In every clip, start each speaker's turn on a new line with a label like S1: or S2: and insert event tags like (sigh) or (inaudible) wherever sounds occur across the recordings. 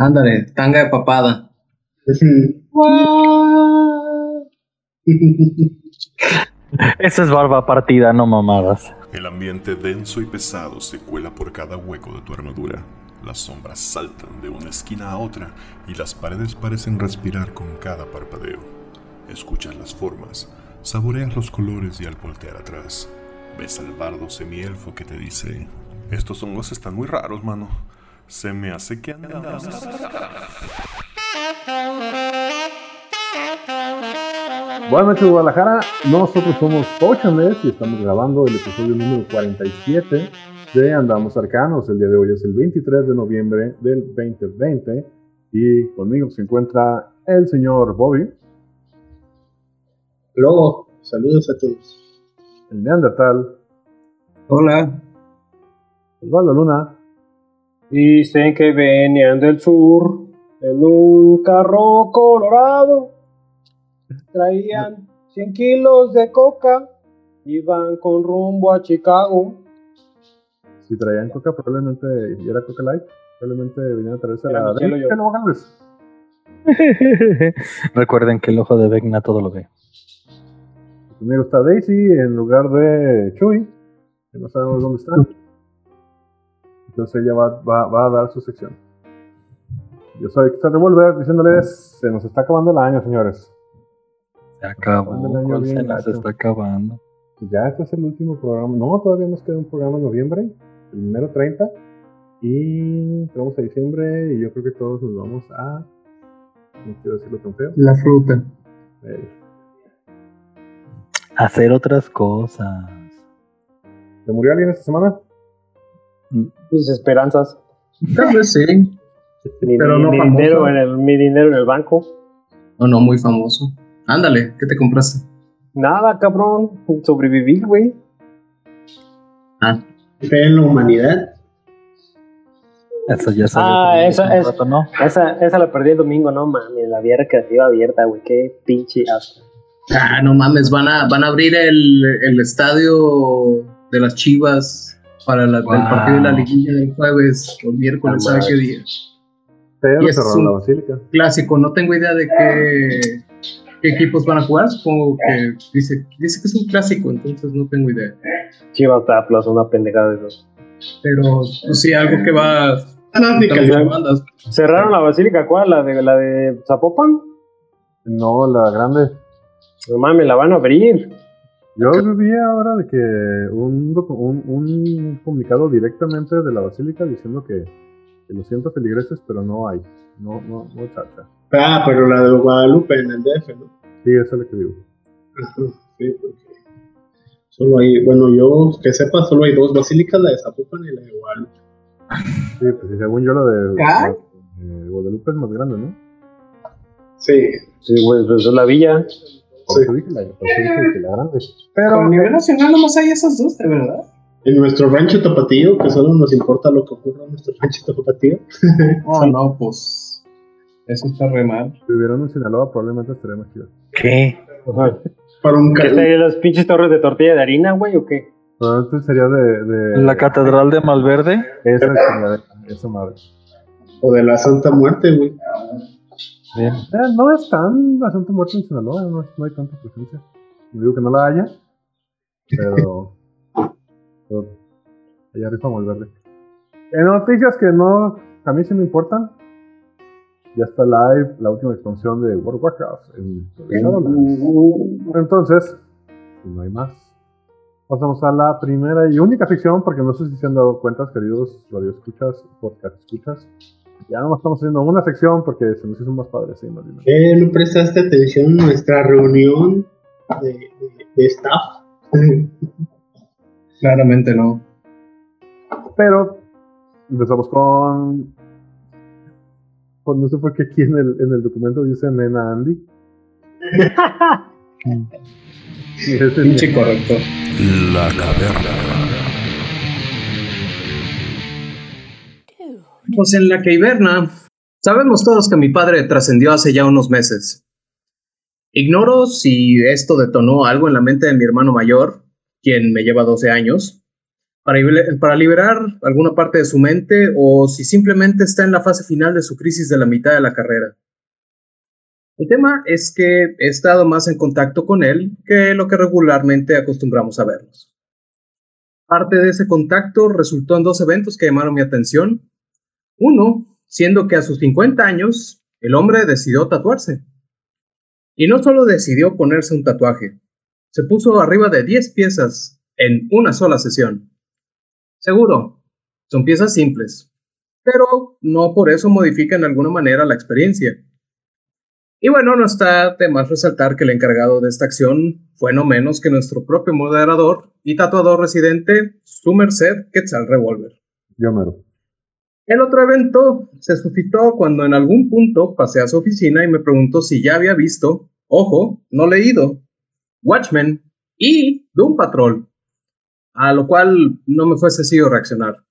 S1: Ándale, tanga de papada. (laughs)
S2: Esa es barba partida, no mamadas.
S3: El ambiente denso y pesado se cuela por cada hueco de tu armadura. Las sombras saltan de una esquina a otra y las paredes parecen respirar con cada parpadeo. Escuchas las formas, saboreas los colores y al voltear atrás, ves al bardo semielfo que te dice: Estos hongos están muy raros, mano. Se me hace que andamos.
S4: Buenas noches, Guadalajara. Nosotros somos Potionless y estamos grabando el episodio número 47 de Andamos Arcanos. El día de hoy es el 23 de noviembre del 2020 y conmigo se encuentra el señor Bobby,
S5: Luego, saludos a todos.
S4: el Neandertal,
S1: Hola.
S4: Osvaldo Luna
S6: Dicen que venían del sur en un carro colorado. Traían 100 kilos de coca. Iban con rumbo a Chicago.
S4: Si traían coca, probablemente, y era coca light, probablemente venían a traerse
S6: Era
S4: la
S6: Michelo. (laughs)
S2: Recuerden que el ojo de Vecna todo lo ve.
S4: Conmigo está Daisy en lugar de Chuy, que no sabemos dónde está. Entonces ella va, va- va a dar su sección. Yo soy Extra Revolver diciéndoles, se nos está acabando el año, señores.
S2: Se acabó.
S4: Cuando el año
S2: ¿cuál
S4: bien
S2: se nos
S4: gacho.
S2: está acabando?
S4: Pues ya este es el último programa. No, todavía nos queda un programa en noviembre, el primero 30. Y entramos a diciembre y yo creo que todos nos vamos a... No quiero decirlo tan feo.
S1: La fruta.
S4: Eh,
S2: Hacer otras cosas.
S4: ¿Se murió alguien esta semana?
S6: Mis esperanzas.
S1: Tal vez sí.
S6: Mi,
S1: Pero
S6: mi-
S1: no
S6: mi
S1: famoso.
S6: dinero en el, mi dinero en el banco.
S1: O no, muy famoso. Ándale, ¿qué te compraste?
S6: Nada, cabrón. Sobreviví, güey.
S1: Ah,
S5: Fe en la humanidad.
S2: Eso ya se
S6: Ah, esa es-
S2: rato, ¿no?
S6: Esa, esa la perdí el domingo, no mames. La vía recreativa abierta, güey. Qué pinche asco.
S1: Ah, no mames, van a, van a abrir el, el estadio de las Chivas para la- el
S2: Wow.
S1: partido de la liguilla del jueves o miércoles,
S6: Ah,
S1: ¿sabe
S6: madre.
S1: qué día?
S4: Pero
S1: Y es
S4: cerraron
S1: un-
S4: la basílica.
S1: Clásico, no tengo idea de qué, qué equipos van a jugar, supongo que dice, dice que es un clásico, entonces no tengo idea.
S6: Chivas Atlas, una pendejada de esos.
S1: Pero pues sí, algo que va
S5: Atlántica,
S1: a
S5: ya.
S1: bandas.
S6: ¿Cerraron la basílica cuál? ¿La de, la de Zapopan?
S4: No, la grande.
S6: No mames, la van a abrir.
S4: Yo vi ahora de que un, un, un comunicado directamente de la basílica diciendo que, que lo siento feligreses, pero no hay. No, no, no chacha.
S5: Ah, pero la de Guadalupe en el DF, ¿no?
S4: Sí, eso es lo que digo.
S5: Sí, porque solo hay, bueno, yo que sepa, solo hay dos basílicas, la de Zapopan y la de Guadalupe.
S4: Sí, pues según yo lo de,
S1: ¿Ah?
S4: la de Guadalupe es más grande, ¿no?
S5: Sí,
S6: Sí, güey, pues es la villa.
S4: Por eso dije la, por eso dije que la grande.
S1: Pero a nivel nacional nomás hay esas dos, de verdad.
S5: en nuestro rancho tapatío, que solo nos importa lo que ocurra en nuestro rancho tapatío. (laughs)
S1: Oh, no, pues eso está re mal.
S4: Si hubieran en Sinaloa, probablemente estaría más chido.
S2: ¿Qué?
S6: Ajá.
S5: Para un
S6: ¿Qué serían las pinches torres de tortilla de harina, güey, o qué?
S4: Probablemente sería de. de
S2: ¿La catedral de Malverde?
S4: Esa chingadera, esa madre.
S5: o de la Santa Muerte, güey.
S2: Bien.
S4: Eh, no es tan la Santa Muerte en Sinaloa, no, no hay tanta presencia. No digo que no la haya, pero. (laughs) pero allá rifa Malverde. En noticias que no. A mí sí me importan. Ya está live la última expansión de World of Warcraft en Shadowlands. Entonces, si no hay más. Pasamos a la primera y única sección, porque no sé si se han dado cuenta, queridos radioescuchas, podcast escuchas. Ya no estamos haciendo una sección porque se nos hizo más padre, sí, más bien.
S5: ¿Qué no prestaste atención a nuestra reunión de, de- de staff? (laughs)
S1: Claramente no.
S4: Pero empezamos con. con no sé por qué aquí en el, en el documento dice Nena Andy. (laughs) (laughs) Y ese es
S1: Pinche correcto.
S3: La caverna.
S1: Pues en la que hiberna, sabemos todos que mi padre trascendió hace ya unos meses. Ignoro si esto detonó algo en la mente de mi hermano mayor, quien me lleva 12 años, para, para liberar alguna parte de su mente o si simplemente está en la fase final de su crisis de la mitad de la carrera. El tema es que he estado más en contacto con él que lo que regularmente acostumbramos a vernos. Parte de ese contacto resultó en dos eventos que llamaron mi atención. Uno, siendo que a sus 50 años, el hombre decidió tatuarse. Y no solo decidió ponerse un tatuaje, se puso arriba de 10 piezas en una sola sesión. Seguro, son piezas simples, pero no por eso modifican de alguna manera la experiencia. Y bueno, no está de más resaltar que el encargado de esta acción fue no menos que nuestro propio moderador y tatuador residente, su merced Quetzal Revolver.
S4: Yo mero.
S1: El otro evento se suscitó cuando en algún punto pasé a su oficina y me preguntó si ya había visto, ojo, no leído, Watchmen y Doom Patrol, a lo cual no me fue sencillo reaccionar.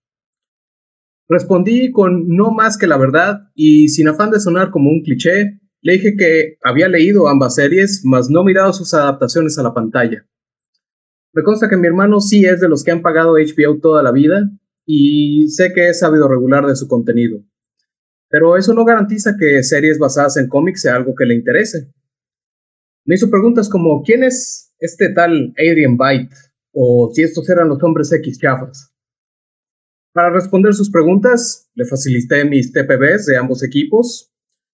S1: Respondí con no más que la verdad y sin afán de sonar como un cliché, le dije que había leído ambas series, mas no mirado sus adaptaciones a la pantalla. Me consta que mi hermano sí es de los que han pagado HBO toda la vida y sé que es sabido regular de su contenido. Pero eso no garantiza que series basadas en cómics sea algo que le interese. Me hizo preguntas como ¿quién es este tal Adrian Byte? o si estos eran los hombres X chafas. Para responder sus preguntas, le facilité mis TPBs de ambos equipos,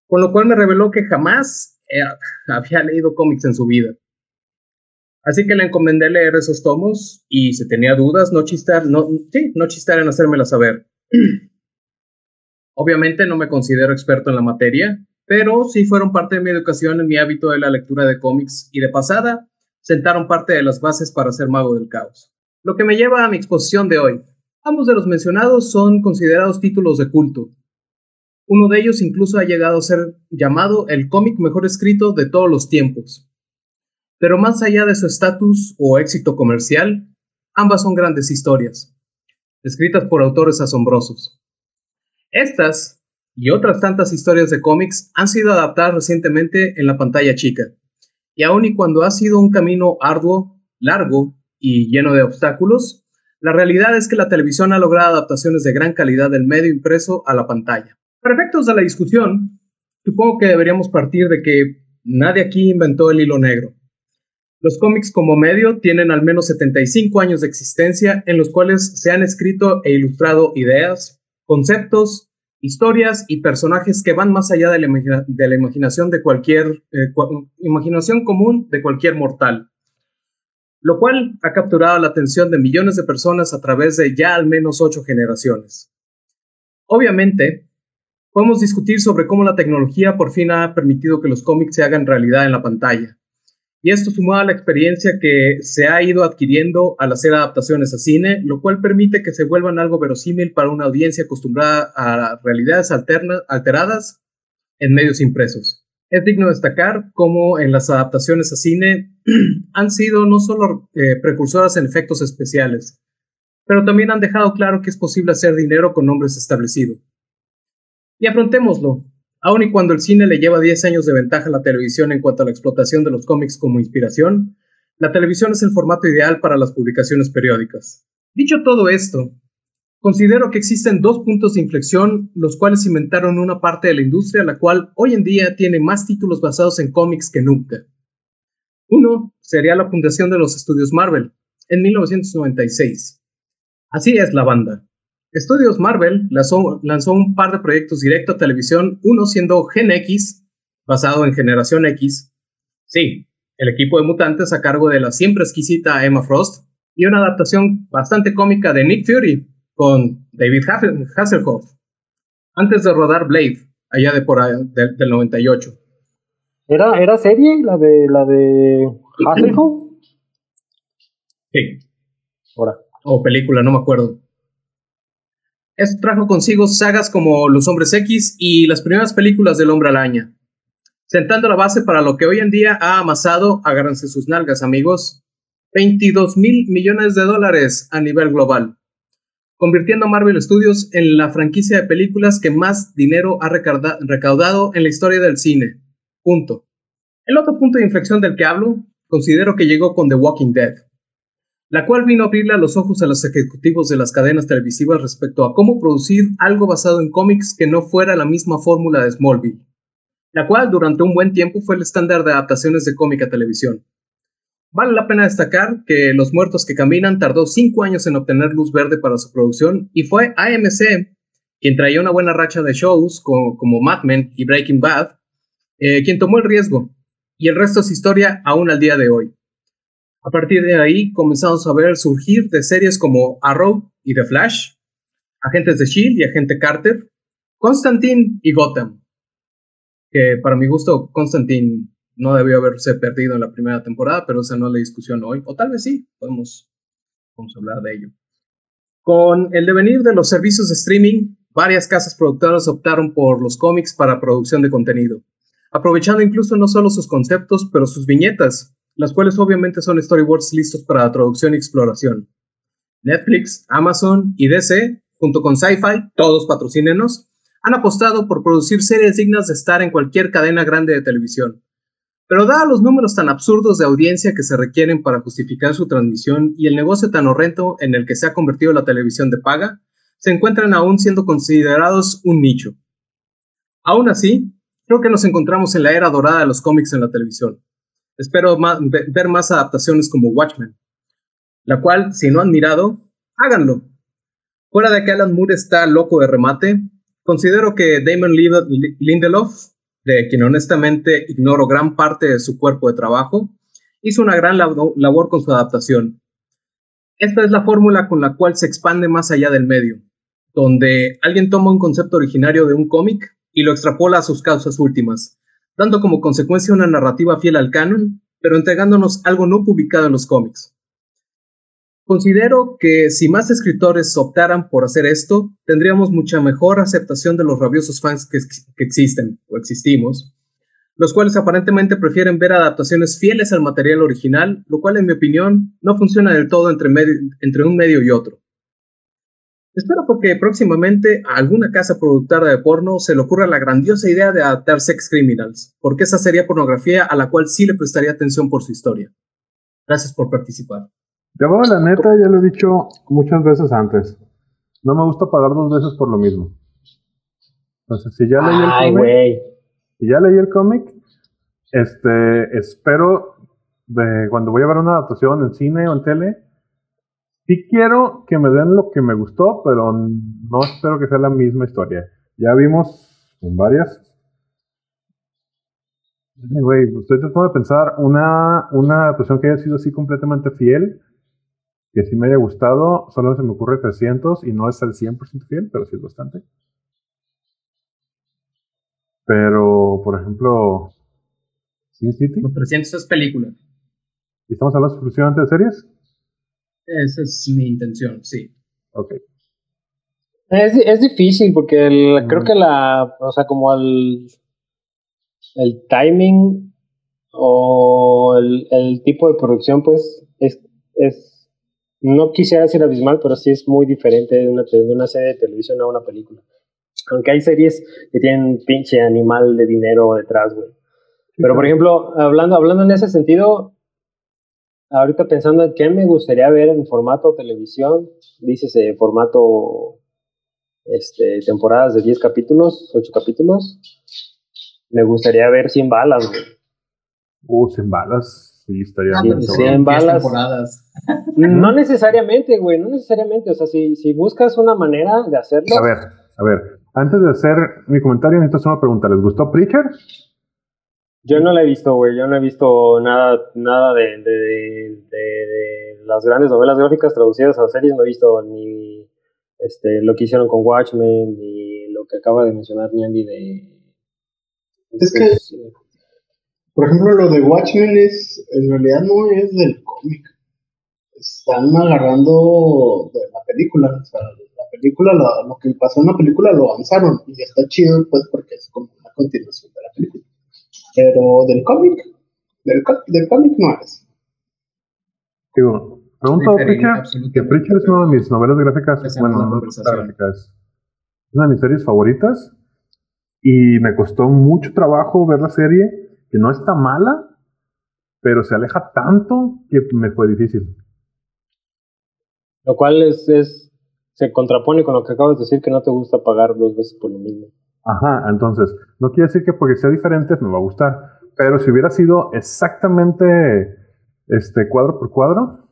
S1: con lo cual me reveló que jamás eh, (laughs) había leído cómics en su vida. Así que le encomendé leer esos tomos y si tenía dudas, no chistar, no, sí, no chistar en hacérmela saber. (clears throat) Obviamente no me considero experto en la materia, pero sí fueron parte de mi educación en mi hábito de la lectura de cómics y de pasada sentaron parte de las bases para ser mago del caos. Lo que me lleva a mi exposición de hoy. Ambos de los mencionados son considerados títulos de culto. Uno de ellos incluso ha llegado a ser llamado el cómic mejor escrito de todos los tiempos. Pero más allá de su estatus o éxito comercial, ambas son grandes historias, escritas por autores asombrosos. Estas y otras tantas historias de cómics han sido adaptadas recientemente en la pantalla chica. Y aun y cuando ha sido un camino arduo, largo y lleno de obstáculos, la realidad es que la televisión ha logrado adaptaciones de gran calidad del medio impreso a la pantalla. Para efectos de la discusión, supongo que deberíamos partir de que nadie aquí inventó el hilo negro. Los cómics como medio tienen al menos 75 años de existencia en los cuales se han escrito e ilustrado ideas, conceptos, historias y personajes que van más allá de la, imaginación de cualquier eh, imaginación común de cualquier mortal, lo cual ha capturado la atención de millones de personas a través de ya al menos ocho generaciones. Obviamente, podemos discutir sobre cómo la tecnología por fin ha permitido que los cómics se hagan realidad en la pantalla. Y esto sumado a la experiencia que se ha ido adquiriendo al hacer adaptaciones a cine, lo cual permite que se vuelvan algo verosímil para una audiencia acostumbrada a realidades alteradas en medios impresos. Es digno destacar cómo en las adaptaciones a cine (clears throat) han sido no solo eh, precursoras en efectos especiales, pero también han dejado claro que es posible hacer dinero con nombres establecidos. Y afrontémoslo, Aun y cuando el cine le lleva 10 años de ventaja a la televisión en cuanto a la explotación de los cómics como inspiración, la televisión es el formato ideal para las publicaciones periódicas. Dicho todo esto, considero que existen dos puntos de inflexión los cuales inventaron una parte de la industria la cual hoy en día tiene más títulos basados en cómics que nunca. Uno sería la fundación de los estudios Marvel en 1996. Así es la banda. Estudios Marvel lanzó, lanzó, un par de proyectos directo a televisión, uno siendo Gen X, basado en Generación X. Sí, el equipo de mutantes a cargo de la siempre exquisita Emma Frost, y una adaptación bastante cómica de Nick Fury con David Hasselhoff, antes de rodar Blade, allá de por de, del 98.
S6: ¿Era, ¿Era serie la de la de Hasselhoff?
S1: Sí.
S6: Ahora.
S1: O película, no me acuerdo. Esto trajo consigo sagas como Los Hombres X y las primeras películas del Hombre Araña, sentando la base para lo que hoy en día ha amasado, agárrense sus nalgas amigos, 22 mil millones de dólares a nivel global, convirtiendo a Marvel Studios en la franquicia de películas que más dinero ha recaudado en la historia del cine. Punto. El otro punto de inflexión del que hablo, considero que llegó con The Walking Dead. La cual vino a abrirle los ojos a los ejecutivos de las cadenas televisivas respecto a cómo producir algo basado en cómics que no fuera la misma fórmula de Smallville, la cual durante un buen tiempo fue el estándar de adaptaciones de cómic a televisión. Vale la pena destacar que Los Muertos que Caminan tardó cinco años en obtener luz verde para su producción y fue AMC quien traía una buena racha de shows como, Mad Men y Breaking Bad, eh, quien tomó el riesgo, y el resto es historia aún al día de hoy. A partir de ahí comenzamos a ver surgir de series como Arrow y The Flash, Agentes de Shield y Agente Carter, Constantine y Gotham, que para mi gusto Constantine no debió haberse perdido en la primera temporada, pero esa no es la discusión hoy, o tal vez sí, podemos, podemos hablar de ello. Con el devenir de los servicios de streaming, varias casas productoras optaron por los cómics para producción de contenido, aprovechando incluso no solo sus conceptos, pero sus viñetas, las cuales obviamente son storyboards listos para la traducción y exploración. Netflix, Amazon y DC, junto con Sci-Fi, todos patrocínenos, han apostado por producir series dignas de estar en cualquier cadena grande de televisión. Pero dada los números tan absurdos de audiencia que se requieren para justificar su transmisión y el negocio tan horrendo en el que se ha convertido la televisión de paga, se encuentran aún siendo considerados un nicho. Aún así, creo que nos encontramos en la era dorada de los cómics en la televisión. Espero ver más adaptaciones como Watchmen, la cual, si no han mirado, háganlo. Fuera de que Alan Moore está loco de remate, considero que Damon Lindelof, de quien honestamente ignoro gran parte de su cuerpo de trabajo, hizo una gran labor con su adaptación. Esta es la fórmula con la cual se expande más allá del medio, donde alguien toma un concepto originario de un cómic y lo extrapola a sus causas últimas, dando como consecuencia una narrativa fiel al canon, pero entregándonos algo no publicado en los cómics. Considero que si más escritores optaran por hacer esto, tendríamos mucha mejor aceptación de los rabiosos fans que, existen o existimos, los cuales aparentemente prefieren ver adaptaciones fieles al material original, lo cual en mi opinión no funciona del todo entre, un medio y otro. Espero porque próximamente a alguna casa productora de porno se le ocurra la grandiosa idea de adaptar Sex Criminals, porque esa sería pornografía a la cual sí le prestaría atención por su historia. Gracias por participar.
S4: Yo, la neta, ya lo he dicho muchas veces antes. No me gusta pagar dos veces por lo mismo. Entonces, si ya leí el cómic, si ya leí el cómic, este, espero de cuando voy a ver una adaptación en cine o en tele, Sí quiero que me den lo que me gustó, pero no espero que sea la misma historia. Ya vimos con varias. Güey, estoy tratando de pensar una, una adaptación que haya sido así completamente fiel, que sí me haya gustado. Solo se me ocurre 300 y no es el 100% fiel, pero sí es bastante. Pero, por ejemplo,
S1: Sin City. 300 es película.
S4: ¿Y estamos hablando exclusivamente de series?
S1: Esa es mi intención, sí.
S4: Ok.
S6: Es, es difícil porque creo que la, o sea, como el, el timing o el, el tipo de producción, pues, es, es, no quisiera decir abismal, pero sí es muy diferente de una, de una serie de televisión a una película. Aunque hay series que tienen pinche animal de dinero detrás, güey. Pero, por ejemplo, hablando, hablando en ese sentido, ahorita pensando en qué me gustaría ver en formato televisión, dices eh, formato este, temporadas de 10 capítulos, 8 capítulos, me gustaría ver 100 balas, güey.
S4: Uh, 100 balas, sí, estaría
S6: bien. 100 balas. Temporadas. No necesariamente, güey, no necesariamente. O sea, si, si buscas una manera de hacerlo.
S4: A ver, a ver, antes de hacer mi comentario, necesito hacer una pregunta. ¿Les gustó Preacher?
S6: Yo no la he visto, güey. Yo no he visto nada, nada de, de, de, las grandes novelas gráficas traducidas a series. No he visto ni este, lo que hicieron con Watchmen, ni lo que acaba de mencionar Niandi de.
S5: Es que, por ejemplo, lo de Watchmen es, en realidad no es del cómic. Están agarrando de la película. O sea, la película, lo, lo que pasó en la película lo avanzaron. Y está chido, pues, porque es como una continuación de la película. Pero del cómic, del, del cómic no es.
S4: Digo, pregunto a Preacher, que Preacher es una de mis novelas gráficas, bueno, no gráficas, es una de mis series favoritas y me costó mucho trabajo ver la serie, que no está mala, pero se aleja tanto que me fue difícil.
S6: Lo cual es, es se contrapone con lo que acabas de decir, que no te gusta pagar dos veces por lo mismo.
S4: Ajá, entonces, no quiere decir que porque sea diferente me va a gustar, pero si hubiera sido exactamente este cuadro por cuadro,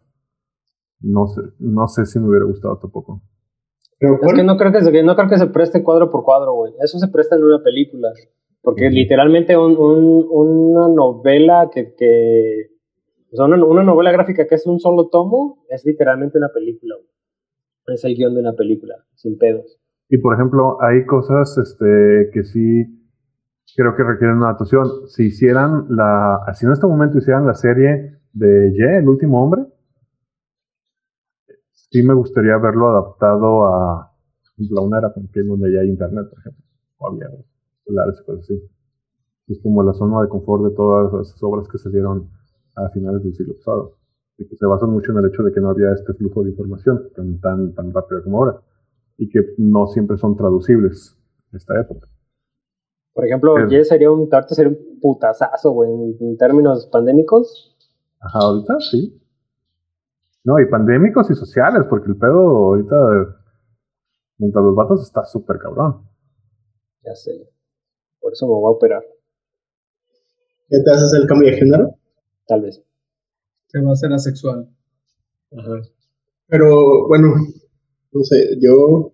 S4: no sé, no sé si me hubiera gustado tampoco.
S5: Pero
S6: Es que no creo que, se, no creo que se preste cuadro por cuadro, güey. Eso se presta en una película. Porque
S4: Ujú.
S6: literalmente un- un- una novela que... que o sea, una, una novela gráfica que es un solo tomo es literalmente una película, güey. Es el guion de una película, sin pedos.
S4: Y por ejemplo, hay cosas este, que sí creo que requieren una adaptación. Si hicieran la, si en este momento hicieran la serie de Ye, el último hombre, sí me gustaría verlo adaptado a la una era donde ya hay internet, por ejemplo, o había celulares y cosas así. Es como la zona de confort de todas esas obras que se dieron a finales del siglo pasado. Y que se basan mucho en el hecho de que no había este flujo de información tan, tan, tan rápido como ahora. Y que no siempre son traducibles en esta época.
S6: Por ejemplo,
S4: Pero-
S6: Ye sería un, ahorita sería un putazazo, güey, en, en términos pandémicos.
S4: Ajá, ahorita sí. No, y pandémicos y sociales, porque el pedo ahorita mientras los vatos está súper cabrón.
S6: Ya sé. Por eso me voy a operar,
S5: ¿Ya te haces el cambio de género?
S6: tal vez.
S1: Se va a hacer asexual.
S6: Ajá.
S5: Pero bueno, no sé, yo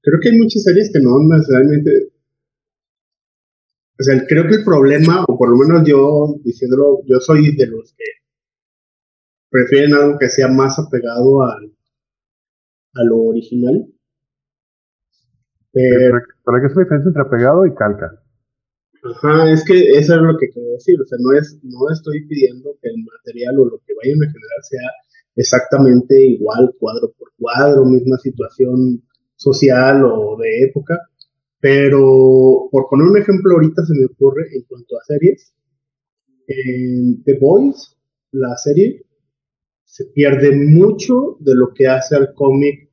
S5: creo que hay muchas series que no necesariamente. O sea, creo que el problema, o por lo menos yo diciéndolo, yo soy de los que prefieren algo que sea más apegado al, a lo original. Pero,
S4: hay que hacer la diferencia entre apegado y calca.
S5: ajá, es que eso es lo que quiero decir. O sea, no, es, no estoy pidiendo que el material o lo que vayan a generar sea exactamente igual, cuadro por cuadro, misma situación social o de época. Pero, por poner un ejemplo, ahorita se me ocurre en cuanto a series. En The Boys, la serie, se pierde mucho de lo que hace al cómic,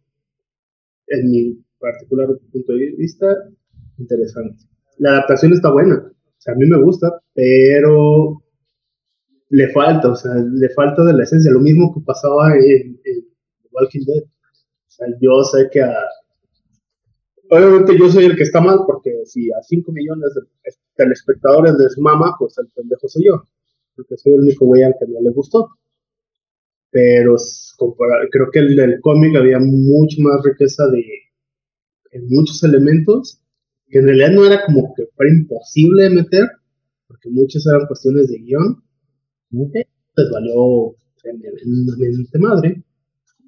S5: en mi particular punto de vista, interesante. La adaptación está buena, o sea, a mí me gusta, pero le falta, o sea, le falta de la esencia, lo mismo que pasaba en, Walking Dead. O sea, yo sé que a... Obviamente yo soy el que está mal, porque si a 5 millones de telespectadores les mama, pues el pendejo soy yo, porque soy el único güey al que no le gustó. Pero creo que el del cómic había mucho más riqueza de en muchos elementos que en realidad no era como que fuera imposible de meter, porque muchas eran cuestiones de guion, eh, les valió tremendamente madre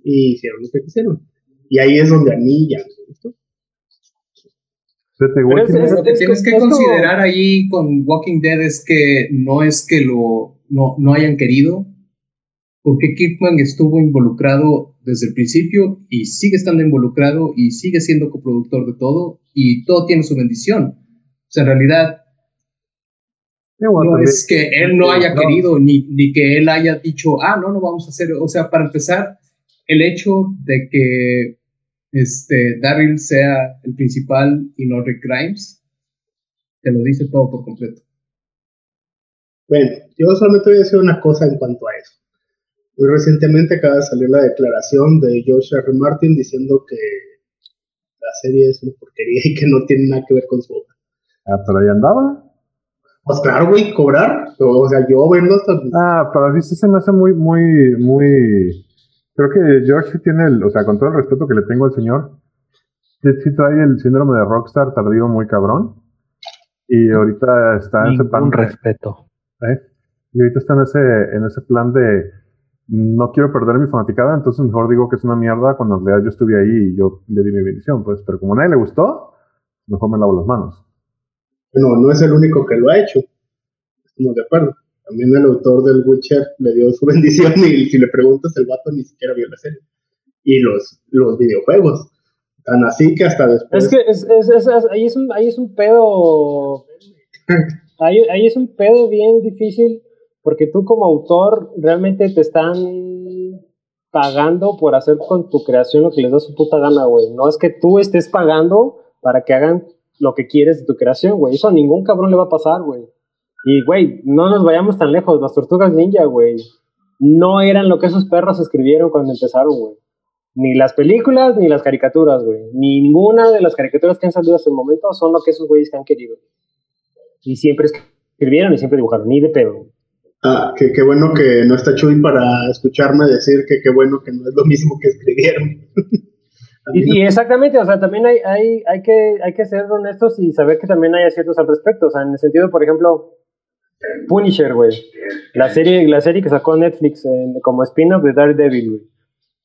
S5: y hicieron lo que quisieron. Y ahí es donde a mí ya me gustó.
S6: Pero
S4: Walking
S6: es- es-
S1: Lo que tienes que
S6: como-
S1: considerar ahí con Walking Dead es que no es que lo no, no hayan querido, porque Kirkman estuvo involucrado desde el principio y sigue estando involucrado y sigue siendo coproductor de todo y todo tiene su bendición. O sea, en realidad
S4: bueno,
S1: no
S4: también-
S1: es que él no haya
S4: No.
S1: querido ni, ni que él haya dicho, ah, no, no vamos a hacer. O sea, para empezar, el hecho de que este, Daryl sea el principal y no Rick Grimes, te lo dice todo por completo.
S5: Bueno, yo solamente voy a decir una cosa en cuanto a eso. Muy recientemente acaba de salir la declaración de George R. R. Martin diciendo que la serie es una porquería y que no tiene nada que ver con su obra.
S4: Ah, pero ahí andaba.
S5: Pues claro, güey, cobrar. O sea, yo vendo hasta.
S4: Ah, pero a mí sí se me hace muy, muy, muy. Creo que George sí tiene el, o sea, con todo el respeto que le tengo al señor, sí, sí trae el síndrome de rockstar tardío muy cabrón. Y ahorita está en ese plan. De-
S2: respeto.
S4: ¿eh? Y ahorita está en ese, en ese plan de no quiero perder mi fanaticada, entonces mejor digo que es una mierda cuando en realidad yo estuve ahí y yo le di mi bendición, pues, pero como a nadie le gustó, mejor me lavo las manos.
S5: No, no es el único que lo ha hecho. Estamos de acuerdo. También el autor del Witcher le dio su (laughs) bendición y si le preguntas, el vato ni siquiera vio la serie. Y los, los videojuegos. Tan así que hasta después.
S6: Es que es- ahí, es un, ahí es un pedo. Ahí, ahí es un pedo bien difícil porque tú como autor realmente te están pagando por hacer con tu creación lo que les da su puta gana, güey. No es que tú estés pagando para que hagan lo que quieres de tu creación, güey. Eso a ningún cabrón le va a pasar, güey. Y, güey, no nos vayamos tan lejos. Las tortugas ninja, güey, no eran lo que esos perros escribieron cuando empezaron, güey. Ni las películas ni las caricaturas, güey. Ni ninguna de las caricaturas que han salido hasta el momento son lo que esos güeyes que han querido. Y siempre escribieron y siempre dibujaron, ni de pedo.
S5: Ah, qué bueno que no está Chuy para escucharme decir que qué bueno que no es lo mismo que escribieron. (laughs)
S6: Y, y exactamente, o sea, también hay, hay, hay, que, hay que ser honestos y saber que también hay aciertos al respecto. O sea, en el sentido, por ejemplo, Punisher, güey. La serie, la serie que sacó Netflix en- como spin-off de Daredevil, güey.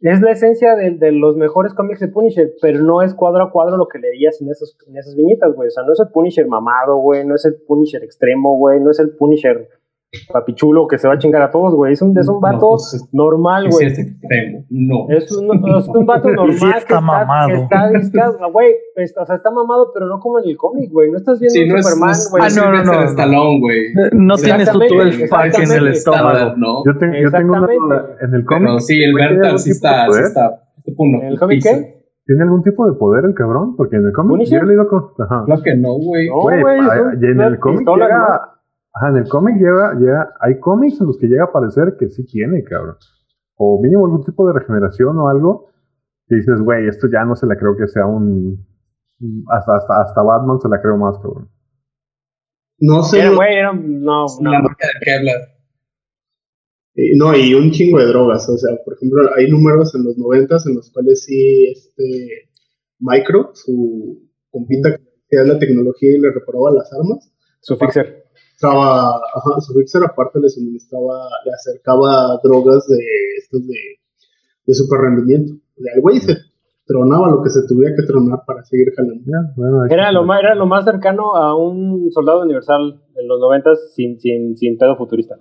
S6: Es la esencia de, de los mejores cómics de Punisher, pero no es cuadro a cuadro lo que leías en, esos, en esas viñetas, güey. O sea, no es el Punisher mamado, güey. No es el Punisher extremo, güey. No es el Punisher papichulo que se va a chingar a todos, güey. Es un, es un
S1: No,
S6: vato
S1: pues es-
S6: normal, güey.
S1: es. No.
S6: Es un, es un vato normal (laughs)
S2: Sí está
S6: que está,
S2: mamado.
S6: que está güey, está- o sea, está mamado, pero no como en el cómic, güey. No estás viendo
S1: Sí, no
S6: Superman,
S1: no es,
S6: güey.
S2: Ah, no, no, no, no.
S1: Stallone, güey.
S2: Eh, No tienes tu
S6: Exactamente,
S2: 12 pack en el estómago.
S1: ¿no?
S4: Yo, tengo- yo tengo una. En el cómic.
S1: Pero sí, el
S4: ¿tiene algún
S1: Bertal sí
S4: tipo de
S1: está, sí
S4: poder?
S1: está. uno,
S6: ¿En el cómic qué?
S4: ¿Tiene algún tipo de poder el cabrón? Porque en el cómic yo he leído con. Ajá.
S1: Claro que no, güey.
S6: No,
S4: Güey, y en el cómic llega. Ajá, en el cómic llega, llega. Hay cómics en los que llega a parecer que sí tiene, cabrón. O mínimo algún tipo de regeneración o algo. Que dices, güey, esto ya no se la creo que sea un. Hasta, hasta, hasta Batman se la creo más, cabrón.
S5: No sé,
S6: güey, no, no.
S1: La marca de Kevlar.
S5: eh, no, y un chingo de drogas. O sea, por ejemplo, hay números en los noventas en los cuales sí, este, Micro, su compita que hacía la tecnología y le reparaba las armas,
S6: Su fixer.
S5: Estaba, ajá, su fixer aparte le suministraba, le acercaba drogas de estos de, de super rendimiento. O sea, el güey se tronaba lo que se tuviera que tronar para seguir jalando.
S4: Bueno,
S6: Era lo, más, era lo más cercano a un soldado universal en los noventas sin, sin, sin pedo futurista.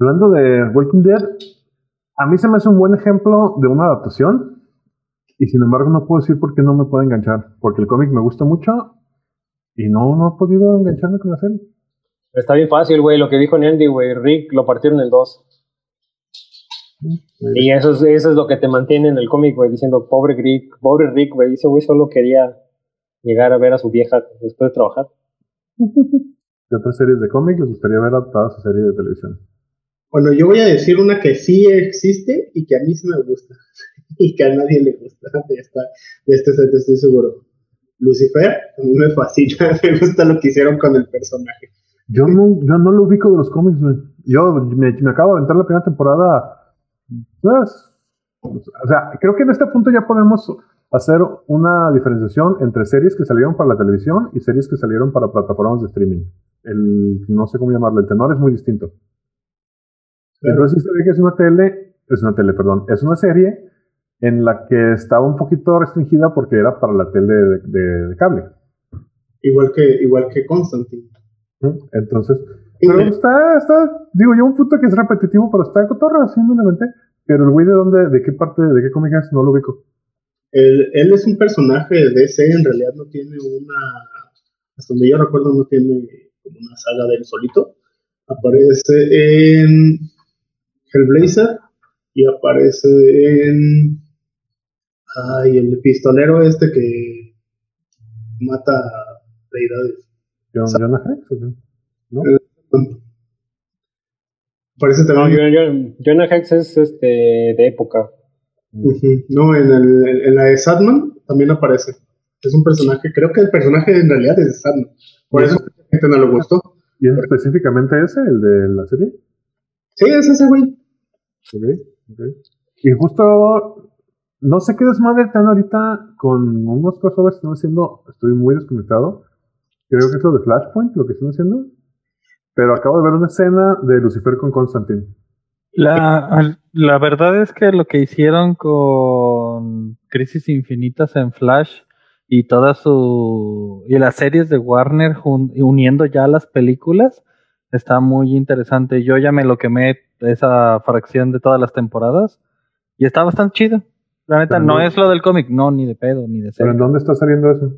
S4: Hablando de Walking Dead, a mí se me hace un buen ejemplo de una adaptación. Y sin embargo, no puedo decir por qué no me puede enganchar. Porque el cómic me gusta mucho y no, no he podido engancharme con la serie.
S6: Está bien fácil, güey, lo que dijo Andy, güey. Rick lo partieron en dos. Y eso es, eso es lo que te mantiene en el cómic, güey, diciendo, pobre Rick, pobre Rick, güey. Ese güey solo quería llegar a ver a su vieja después de trabajar. (laughs)
S4: ¿Qué otras series de cómic les gustaría ver adaptadas a serie de televisión?
S5: Bueno, yo voy a decir una que sí existe y que a mí sí me gusta. (laughs) y que a nadie le gusta. De esta, de este set estoy seguro. Lucifer, a mí me fascina. (laughs) Me gusta lo que hicieron con el personaje.
S4: Yo no, yo no lo ubico de los cómics, güey. Yo me, me acabo de aventar la primera temporada. pues, o sea, creo que en este punto ya podemos hacer una diferenciación entre series que salieron para la televisión y series que salieron para plataformas de streaming. El, no sé cómo llamarlo, el tenor es muy distinto. Entonces sí se ve que es una tele, es una tele, perdón, es una serie en la que estaba un poquito restringida porque era para la tele de, de- de cable.
S5: Igual que, igual que Constantine.
S4: Entonces, pero está, está, digo yo, un punto que es repetitivo, pero está de cotorra, inventé. Pero el güey de dónde, de qué parte, de qué cómic es, no lo ubico.
S5: Él, él es un personaje de DC, en realidad no tiene una, hasta donde yo recuerdo, no tiene como una saga del solito. Aparece en Hellblazer y aparece en, ay, el pistolero este que mata deidades.
S4: John, Jonah Hex. ¿No?
S5: Aparece
S6: No,
S5: también,
S6: yo- yo- Jonah Hex es este, de época.
S5: No, en, el, en la de Sadman también aparece. Es un personaje, creo que el personaje en realidad es de Sadman. Por eso a la gente no le gustó.
S4: ¿Y es específicamente ese, el de la serie?
S5: Sí, es ese güey.
S4: Ok, ok. Y justo, no sé qué desmadre están ahorita con unos crossovers están haciendo, estoy muy desconectado. Creo que es lo de Flashpoint, lo que están haciendo. Pero acabo de ver una escena de Lucifer con Constantine.
S2: La, la verdad es que lo que hicieron con Crisis Infinitas en Flash y todas su y las series de Warner uniendo ya las películas está muy interesante. Yo ya me lo quemé esa fracción de todas las temporadas y está bastante chido. La neta, no es lo del cómic, no, ni de pedo, ni de
S4: ¿Pero en dónde está saliendo eso?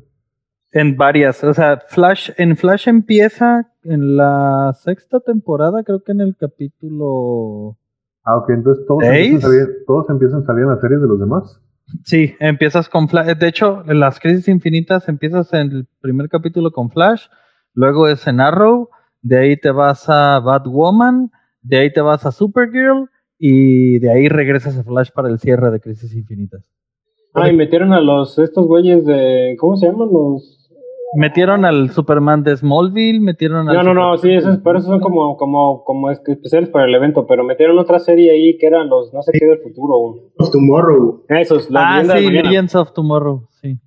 S2: En varias, o sea, Flash, en Flash empieza en la sexta temporada, creo que en el capítulo
S4: Ah, ok, entonces todos,
S2: ¿Seis?
S4: empiezan a, salir, todos empiezan a salir en las series de los demás.
S2: Sí, empiezas con Flash. De hecho, en las crisis infinitas empiezas en el primer capítulo con Flash, luego es en Arrow, de ahí te vas a Batwoman, de ahí te vas a Supergirl y de ahí regresas a Flash para el cierre de Crisis Infinitas.
S6: Ah, y metieron a los estos güeyes de. ¿Cómo se llaman? Los.
S2: Metieron al Superman de Smallville, metieron al
S6: No, no, no, sí, esos, pero esos son como, como, como es- especiales para el evento, pero metieron otra serie ahí que eran los no sé qué del futuro.
S5: Of Tomorrow.
S6: Esos, la
S2: Ah,
S6: leyenda de
S2: sí, Legends of Tomorrow, sí.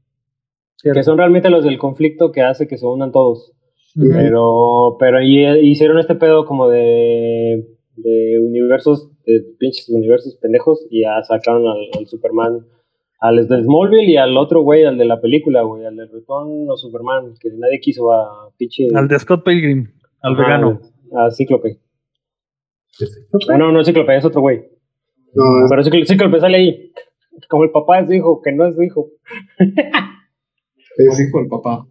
S6: que son realmente los del conflicto que hace que se unan todos. Pero, pero ahí hicieron este pedo como de, de universos, de pinches universos pendejos, y ya sacaron al, al Superman, al de Smallville y al otro güey, al de la película, güey, al de Return o Superman, que nadie quiso a pinche.
S2: Al de Scott Pilgrim, al vegano.
S6: A Cíclope. Ah, no, no es Cíclope, es otro güey.
S5: No,
S6: Pero Cíclope, Cíclope sale ahí. Como el papá de su hijo, que no es su hijo.
S5: es
S1: Dijo el papá.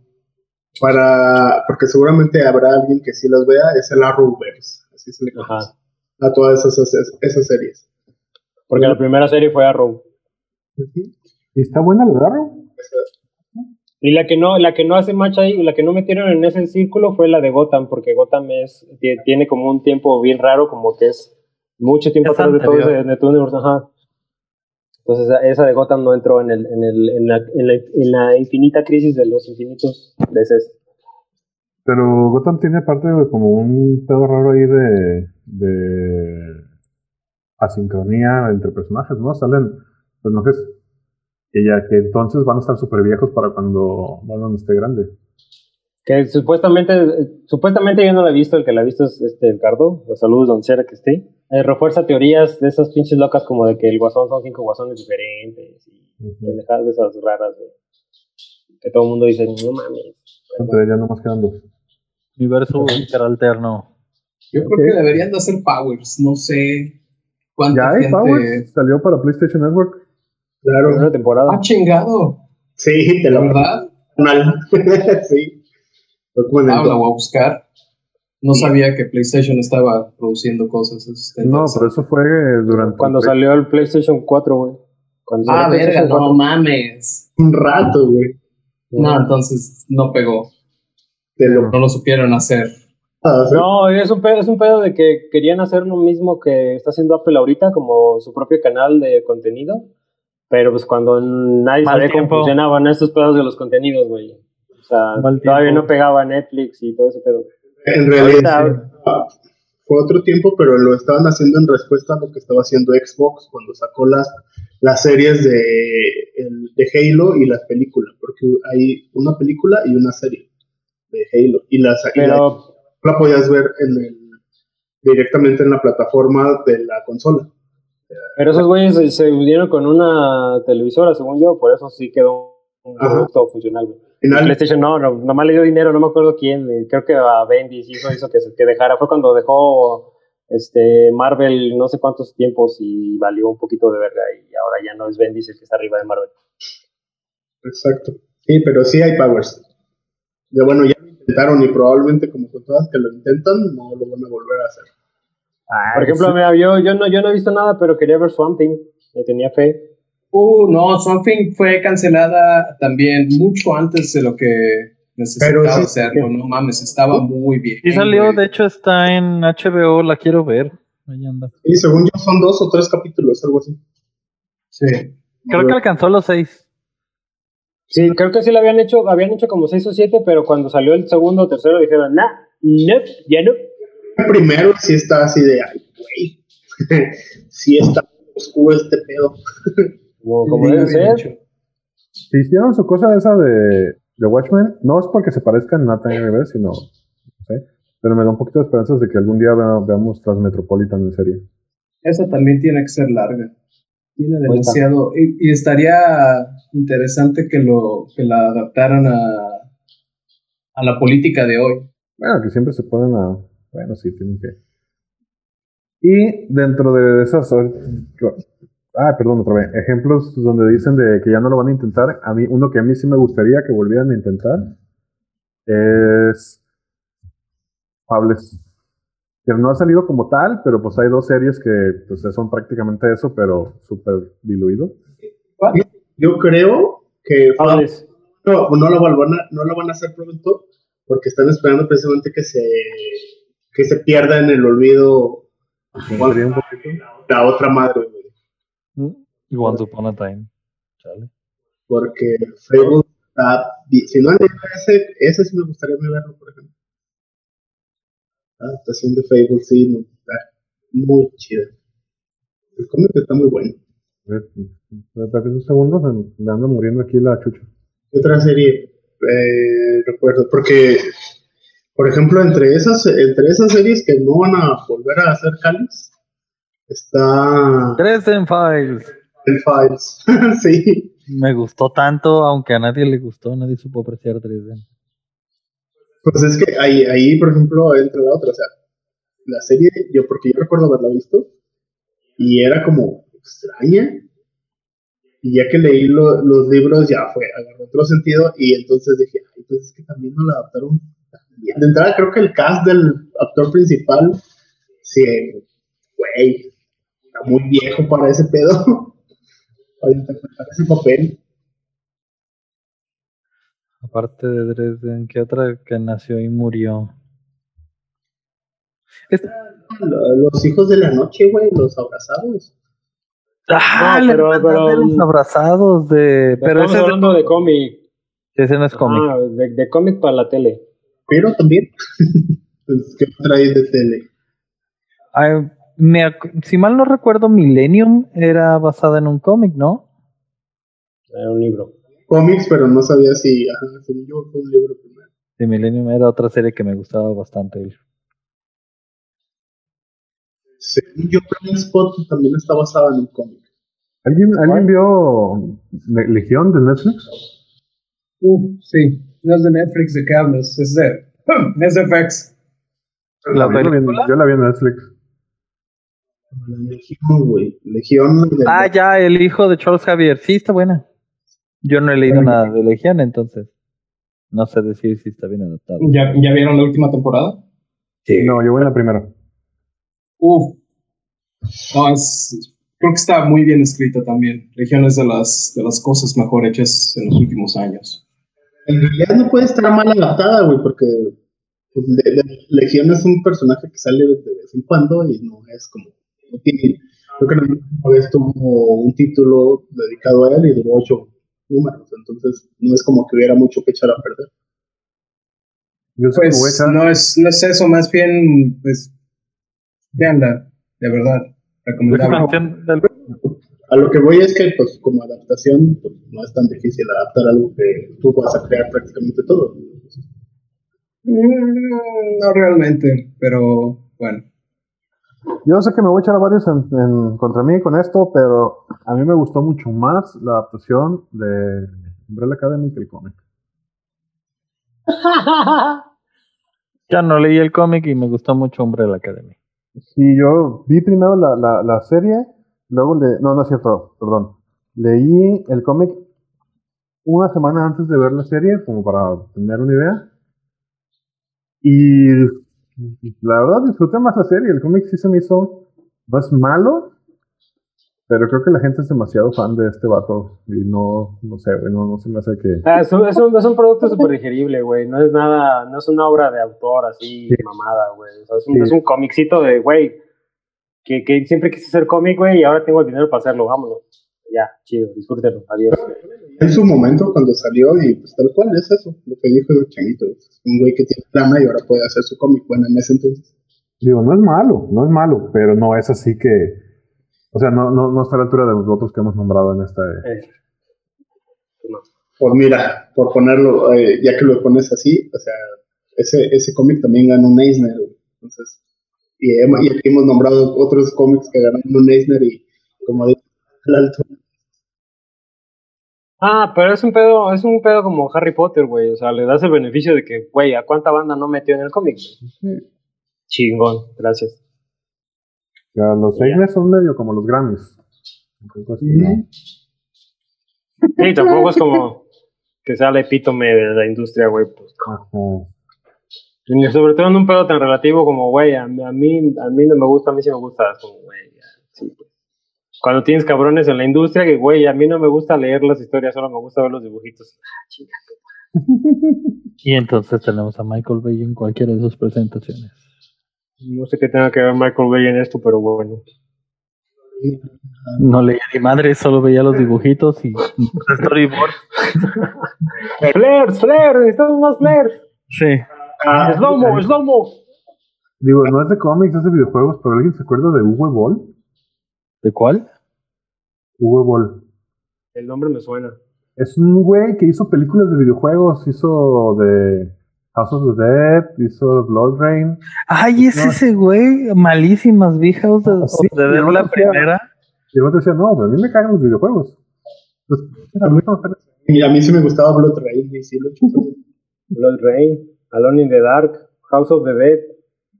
S5: para. Porque seguramente habrá alguien que sí las vea. Es el Arrowverse. Así se le
S6: Ajá.
S5: A todas esas, esas, esas series.
S6: Porque la primera serie fue Arrow.
S4: ¿Y está buena el agarro?
S6: Y la que no, la que no hace match ahí, la que no metieron en ese círculo fue la de Gotham, porque Gotham es, tie- tiene como un tiempo bien raro, como que es mucho tiempo
S2: Es
S6: atrás de todo,
S2: anterior.
S6: ese, de todo universo, ajá. Entonces esa- esa de Gotham no entró en, el, en, el, en, la, en, la, en la infinita crisis de los infinitos veces.
S4: Pero Gotham tiene aparte de como un pedo raro ahí de, de asincronía entre personajes, ¿no? Salen personajes que ya que entonces van a estar súper viejos para cuando Batman esté grande.
S6: Que supuestamente, supuestamente yo no la he visto, el que la ha visto es este Ricardo, los saludos donde quiera que esté. Eh, refuerza teorías de esas pinches locas como de que el guasón son cinco guasones diferentes y pendejadas de esas raras, güey. Que todo el mundo dice, no mames.
S4: Entre ya nomás quedan dos.
S2: Universo interalterno.
S1: Yo creo que deberían de hacer Powers. No sé cuánta
S4: Ya hay
S1: gente...
S4: Powers, salió para PlayStation Network.
S5: Claro.
S6: Primera temporada.
S1: Ah, chingado.
S5: Sí, te
S1: ¿De
S5: lo
S1: verdad?
S5: mal. (laughs) sí. En el
S1: Ah, la voy a buscar. No sabía que PlayStation estaba produciendo cosas.
S4: No, pero eso fue durante.
S6: Cuando
S4: el-
S6: salió el PlayStation 4, güey.
S1: Ah, verga, no
S6: 4.
S1: mames.
S5: un rato, güey.
S1: No, entonces no pegó.
S5: Lo
S1: No lo supieron hacer.
S5: ah, sí.
S6: No, es un, pedo, es un pedo de que querían hacer lo mismo que está haciendo Apple ahorita, como su propio canal de contenido. Pero pues cuando nadie
S2: Mal
S6: sabía cómo
S2: tiempo.
S6: funcionaban estos pedos de los contenidos, güey. O sea,
S2: Mal
S6: todavía
S2: tiempo.
S6: no pegaba Netflix y todo ese pedo.
S5: En realidad
S6: Ahorita-
S5: ah, fue otro tiempo, pero lo estaban haciendo en respuesta a lo que estaba haciendo Xbox cuando sacó las, las series de, el- de Halo y las películas, porque hay una película y una serie de Halo. Y, las, y la,
S6: Pero,
S5: la podías ver en el, directamente en la plataforma de la consola.
S6: pero esos güeyes se, se unieron con una televisora, según yo, por eso sí quedó un producto funcional.
S5: Final,
S6: PlayStation no, no, nomás le dio dinero, no me acuerdo quién, creo que a Bendis hizo, hizo que, que dejara, fue cuando dejó este Marvel no sé cuántos tiempos y valió un poquito de verga y ahora ya no es Bendis el que está arriba de Marvel.
S5: Exacto. Sí, pero sí hay powers. De bueno, ya intentaron y probablemente como con todas que lo intentan, no lo van a volver a hacer.
S6: Por ejemplo, mira, yo, yo, no, yo no he visto nada, pero quería ver Swamp Thing, le tenía fe.
S1: Uh, no, Something fue cancelada también mucho antes de lo que necesitaba
S5: Pero sí,
S1: hacerlo. No mames, estaba muy bien.
S2: Sí salió,
S1: güey.
S2: de hecho está en HBO, la quiero ver. Ahí anda.
S5: Y según yo son dos o tres capítulos, algo así.
S1: Sí.
S2: Creo que alcanzó los seis.
S6: Sí, creo que sí lo habían hecho, habían hecho como seis o siete, pero cuando salió el segundo o tercero dijeron, nah, nope, ya no.
S5: El primero sí está así de, ay, güey, (laughs) sí está oscuro este pedo. (laughs)
S6: Como, como
S1: Sí,
S6: debe ser.
S1: hecho.
S4: Si hicieron su cosa esa de, de Watchmen, no es porque se parezcan a que ver, sino, no sé, pero me da un poquito de esperanzas de que algún día vea- veamos Transmetropolitan en serie.
S1: Esa también tiene que ser larga. Tiene demasiado. Y, y estaría interesante que lo que la adaptaran a, a la política de hoy.
S4: Bueno, que siempre se ponen a, bueno, sí, tienen que. Y dentro de esas, ah, perdón, otra vez, ejemplos donde dicen de que ya no lo van a intentar, a mí, uno que a mí sí me gustaría que volvieran a intentar es Fables. Que no ha salido como tal, pero pues hay dos series que pues son prácticamente eso, pero súper diluido.
S5: Yo creo que
S6: Fables.
S5: no, no, lo van a, no lo van a hacer pronto porque están esperando precisamente que se, que se pierda en el olvido
S4: un
S5: la otra madre, güey.
S2: Y Once Upon a Time. Chale.
S5: Porque está. bi- Si no ese, ese sí me gustaría verlo, por ejemplo. Adaptación de Fable, sí, no, está muy chida. El cómic está muy bueno.
S4: Espérate un segundo, se me anda muriendo aquí la chucha.
S5: ¿Qué otra serie eh, recuerdo? Porque, por ejemplo, entre esas, entre esas series que no van a volver a hacer Cáliz, está
S2: Dresden Files.
S5: el Files. (laughs) sí.
S2: Me gustó tanto, aunque a nadie le gustó, nadie supo apreciar Dresden.
S5: Pues es que ahí, ahí, por ejemplo, entra la otra. O sea, la serie, yo, porque yo recuerdo haberla visto, y era como extraña. Y ya que leí lo- los libros, ya fue, agarró otro sentido, y entonces dije, ay, pues es que también no la adaptaron bien. De entrada, creo que el cast del actor principal, sí, güey, está muy viejo para ese pedo, (laughs) para interpretar ese papel.
S2: Aparte de Dresden, ¿qué otra que nació y murió?
S5: Los hijos de la noche, güey, los abrazados.
S2: ¡Ah!
S6: No,
S2: la
S6: pero- pero-
S2: de los abrazados de. Pero
S6: Estamos
S2: ese, es de
S6: hablando de
S2: cómic. ese no es cómic.
S6: Ah, de, de cómic para la tele.
S5: Pero también, (laughs) pues, ¿qué trae de tele?
S2: Ay, me ac- si mal no recuerdo, Millennium era basada en un cómic, ¿no?
S6: Era un libro.
S5: Cómics, pero no sabía si, ajá, yo fue un libro primero.
S2: Sí, Millennium era otra serie que me gustaba bastante.
S5: Según yo, Spot también está basada en un cómic.
S4: ¿Alguien, ¿alguien vio Le- Legión de Netflix?
S1: Uh, sí, no es de Netflix, ¿de qué hablas? Es de, (clears throat) es de FX.
S2: ¿La
S4: yo, la vi, yo la vi en Netflix.
S5: Legión, güey. Legión. de-
S2: Ah, ya, el hijo de Charles Javier. Sí, está buena. Yo no he leído nada de Legión, entonces no sé decir si está bien adaptado.
S1: ¿Ya, ¿Ya vieron la última temporada?
S4: No, yo voy en la primera.
S1: Uh, no, es, creo que está muy bien escrita también. Legión es de las, de las cosas mejor hechas en los últimos años.
S5: En realidad no puede estar mal adaptada, güey, porque pues, Le- Le- Legión es un personaje que sale de vez en cuando y no es como. No tiene, creo que una vez tuvo un título dedicado a él y duró ocho números, entonces no es como que hubiera mucho que echar a perder.
S4: Yo
S1: Pues no es, no es eso, más bien, pues, veanla, de verdad, recomendable.
S5: A lo que voy es que, pues, como adaptación, pues, no es tan difícil adaptar algo que tú vas a crear prácticamente todo.
S1: Mm, no realmente, pero bueno.
S4: Yo sé que me voy a echar a varios en, en- contra mí con esto, pero a mí me gustó mucho más la adaptación de Umbrella Academy que el cómic. (laughs)
S2: Ya no leí el cómic y me gustó mucho Umbrella Academy.
S4: Sí, yo vi primero la, la, la serie, luego le... No, no es cierto, perdón. Leí el cómic una semana antes de ver la serie, como para tener una idea. Y la verdad disfruté más la serie. El cómic sí se me hizo... No es malo, pero creo que la gente es demasiado fan de este vato. Y no, no sé, güey, no, no se me hace que...
S6: Ah, es, un, es, un, es un producto súper digerible, güey. No es nada, no es una obra de autor así
S4: Sí.
S6: mamada, güey. O sea, es, un,
S4: Sí.
S6: es un comicito de, güey, que, que siempre quise hacer cómic, güey, y ahora tengo el dinero para hacerlo, vámonos. Ya, chido, disfrútenlo, adiós.
S5: En su momento, cuando salió, y pues tal cual es eso, lo que dijo el changuito. Es un güey que tiene plana y ahora puede hacer su cómic. Bueno, en ese entonces.
S4: Digo, no es malo, no es malo, pero no es así que... O sea, no, no, no está a la altura de los otros que hemos nombrado en esta...
S6: Eh,
S5: Pues mira, por ponerlo, eh, ya que lo pones así, o sea, ese, ese cómic también ganó un Eisner. Entonces, y, hemos- y aquí hemos nombrado otros cómics que ganaron un Eisner y como digo, al alto.
S6: Ah, pero es un pedo, es un pedo como Harry Potter, güey. O sea, le das el beneficio de que, güey, ¿a cuánta banda no metió en el cómic? Chingón, gracias.
S4: O sea, los Eisner son medio como los Grammys. Entonces,
S5: Ujú.
S6: Sí, tampoco es como que sea el epítome de la industria, güey. Pues, sobre todo en un pedo tan relativo como, güey, a, mí- a mí a mí no me gusta, a mí sí me gusta. es como, güey, ya, sí, pues. Cuando tienes cabrones en la industria, que, güey, a mí no me gusta leer las historias, solo me gusta ver los dibujitos. Ah, chinga. (laughs)
S2: Y entonces tenemos a Michael Bay en cualquiera de sus presentaciones.
S6: No sé qué tenga que ver Michael Bay en esto, pero bueno.
S2: No leía ni madre, solo veía los dibujitos y storyboard. (laughs)
S6: Flares, flares, necesitamos más flares.
S2: Sí.
S5: Ah,
S6: Slow-mo, slow-mo.
S4: Digo, no es de cómics, es de videojuegos, pero ¿alguien se acuerda de Uwe Boll?
S2: ¿De cuál?
S4: Uwe Boll.
S6: El nombre me suena.
S4: Es un güey que hizo películas de videojuegos, hizo de House of the Dead, hizo Blood Rain.
S2: Ay, es
S4: No.
S2: ese güey. Malísimas viejas de,
S4: Sí,
S2: de ver
S4: yo
S2: la
S4: no sé.
S2: primera.
S4: Y el otro decía, no, pero a mí me cagan los videojuegos. Pues, era muy.
S5: Y a mí sí me gustaba Blood Rain, y sí lo chupé.
S6: Blood Rain, Alone in the Dark, House of the Dead.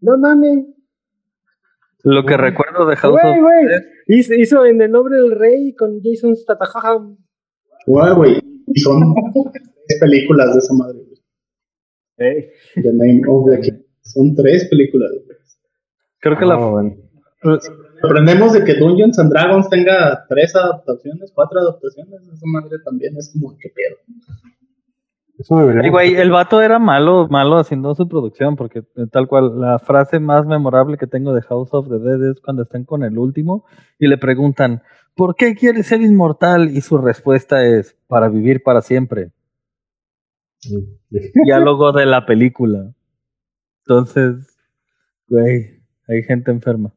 S6: No mames.
S2: Lo que recuerdo de House of.
S6: Hizo, hizo en el nombre del rey con Jason Statham.
S5: Guau, güey. Son tres películas de esa madre, güey.
S6: Eh,
S5: The Name of the King. Son tres películas.
S2: Creo que
S4: Ah,
S2: la.
S4: bueno.
S5: Aprendemos de que Dungeons and Dragons tenga tres adaptaciones, cuatro adaptaciones. Esa madre también es como, ¿qué pedo?
S4: Eso debería
S2: Ay, güey, el vato era malo, malo haciendo su producción, porque eh, tal cual, la frase más memorable que tengo de House of the Dead es cuando están con el último y le preguntan, ¿por qué quieres ser inmortal? Y su respuesta es, para vivir para siempre. (laughs) Diálogo de la película. Entonces, güey, hay gente enferma.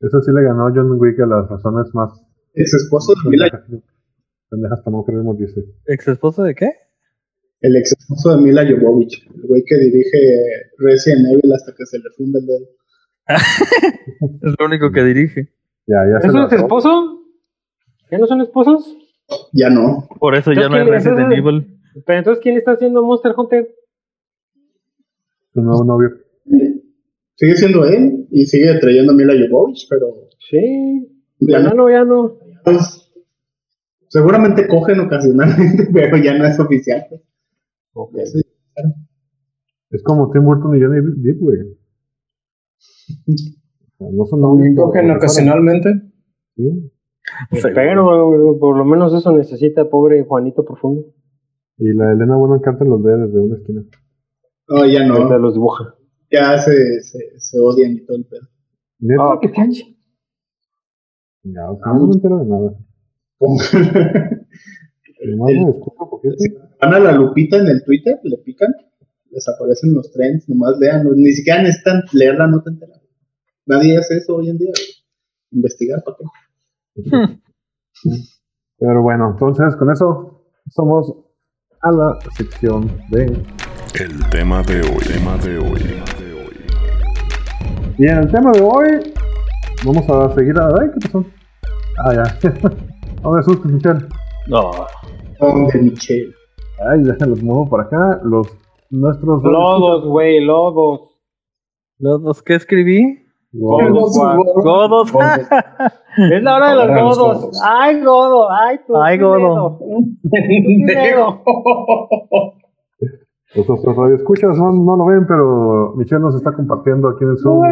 S4: Eso sí le ganó a John Wick a las razones más
S5: Ex esposo de Mila,
S4: pendejas, pendejas para no queremos dice.
S2: ¿Ex esposo de qué?
S5: El ex esposo de Mila Jovovich, el güey que dirige Resident Evil hasta que se le funda el dedo. (laughs)
S2: Es lo único que dirige.
S4: Ya, ya se
S6: ¿Eso
S4: la
S6: es esposo? ¿Ya no son esposos?
S5: Ya no.
S2: Por eso ya no hay
S6: ¿quién es
S2: Resident? Evil.
S6: Pero entonces, ¿quién está haciendo Monster Hunter?
S4: su nuevo novio.
S5: Sigue siendo él y sigue trayendo a Mila Jovovich, pero
S6: Sí.
S5: ya
S6: Ya
S5: no.
S6: no, ya no.
S5: pues, seguramente cogen ocasionalmente, (laughs) pero ya no es oficial.
S4: Es como Tim Burton y Johnny Depp, güey. (laughs) No son novios.
S1: Cogen
S4: pero-
S1: ocasionalmente.
S4: Sí.
S6: Pero por lo menos eso necesita pobre Juanito Profundo.
S4: Y la Elena Bonham Carter los ve desde una esquina.
S5: No, ya no.
S6: los dibuja.
S5: Ya se, se, se odian y todo el pedo.
S4: Neta,
S6: Ah, qué cancha.
S4: ya, o sea, no me entero de nada. Nomás me un poquito. (laughs)
S5: Van a la lupita en el Twitter, le pican, les aparecen los trends, nomás lean, ni siquiera necesitan leer la nota entera. Nadie hace eso hoy en día. Investigar para qué. (laughs)
S4: Pero bueno, entonces con eso somos a la sección de.
S3: El tema de hoy, tema de hoy, tema de hoy.
S4: Y en el tema de hoy, vamos a seguir a. Ay, ¿qué pasó? Ah, ya. (laughs) No me asustes, Michelle.
S2: No.
S5: De Michelle.
S4: Ay, ya los muevo para acá. Los nuestros.
S6: Lodos, güey, lodos.
S2: ¿Los, los que escribí?
S4: Godos.
S2: Godos.
S6: Es la hora de los godos. Ay, godo, ay, tú.
S2: Ay,
S6: qué
S2: godo.
S4: Los nuestros radioescuchas no, no lo ven, pero Michelle nos está compartiendo aquí en el Zoom.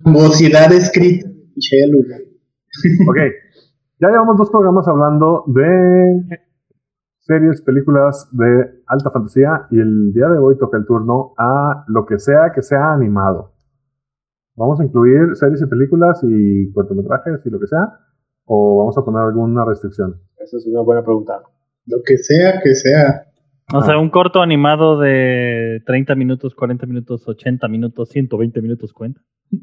S5: Vocidad escrita. Michelle, güey.
S4: Ok, ya llevamos dos programas hablando de series, películas de alta fantasía y el día de hoy toca el turno a lo que sea que sea animado. ¿Vamos a incluir series y películas y cortometrajes y lo que sea? ¿O vamos a poner alguna restricción?
S6: Esa es una buena pregunta.
S5: Lo que sea que sea.
S2: O sea, un corto animado de 30 minutos, 40 minutos, 80 minutos, 120 minutos cuenta. (laughs)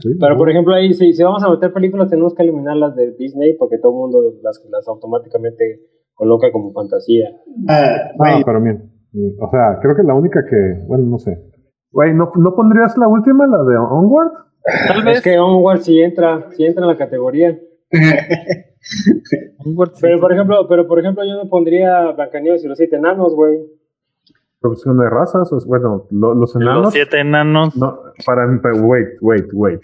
S4: Sí,
S6: Pero
S4: ¿no?
S6: por ejemplo, ahí si, si vamos a meter películas, tenemos que eliminar las de Disney porque todo el mundo las, las automáticamente coloca como fantasía.
S5: Ah,
S4: Ah,
S5: güey,
S4: pero bien. Mm, O sea, creo que la única que. Bueno, no sé. Güey, ¿no, ¿no pondrías la última, la de Onward?
S2: Tal vez
S6: Es que Onward sí entra, sí entra en la categoría. (laughs)
S2: Onward sí.
S6: Pero por ejemplo, pero por ejemplo, yo no pondría Blancanieves y los siete enanos, güey.
S4: Profesión de razas. o- bueno, lo- los enanos.
S2: Los siete enanos.
S4: No, para pero wait, wait, wait.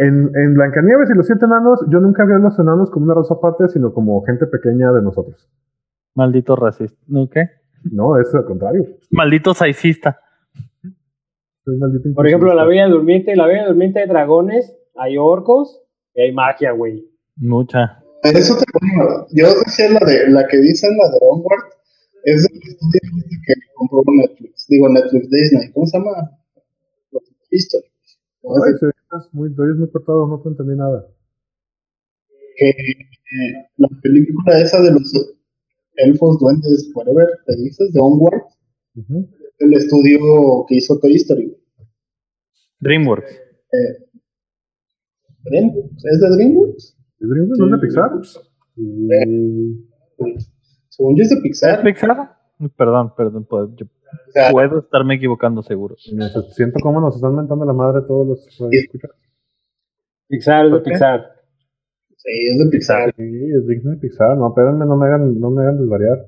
S4: En, en Blancanieves y los siete enanos, yo nunca vi a los enanos como una raza aparte, sino como gente pequeña de nosotros.
S2: Maldito racista. ¿No qué?
S4: No, es al contrario.
S2: Maldito saicista.
S4: Soy maldito
S6: Por ejemplo, la. Bella Durmiente, la Bella Durmiente hay dragones, hay orcos y hay magia, güey.
S2: Mucha.
S5: eso te pongo. Yo decía la de la que dicen la de Onward. Es estudio que compró Netflix. Digo, Netflix Disney. ¿Cómo se llama? History.
S4: Ay, sí. Estás muy, te oyes muy cortado, no te entendí nada.
S5: Que eh, la película esa de los elfos, duendes, whatever, te dices, de Onward, el estudio que hizo Toy Story.
S2: DreamWorks.
S5: Eh, ¿DreamWorks? ¿Es de DreamWorks?
S4: ¿Es DreamWorks? ¿No es de Pixar?
S5: Según yo es de
S2: ¿Es
S5: Pixar.
S2: Pixar? Perdón, perdón, puedo, yo
S5: O sea,
S2: puedo estarme equivocando seguro.
S4: Siento cómo nos están mentando la madre todos los.
S6: Pixar es de. Pixar.
S5: sí, es de Pixar.
S4: Sí, es digno de Pixar. No, espérenme, no me hagan, no me hagan desvariar.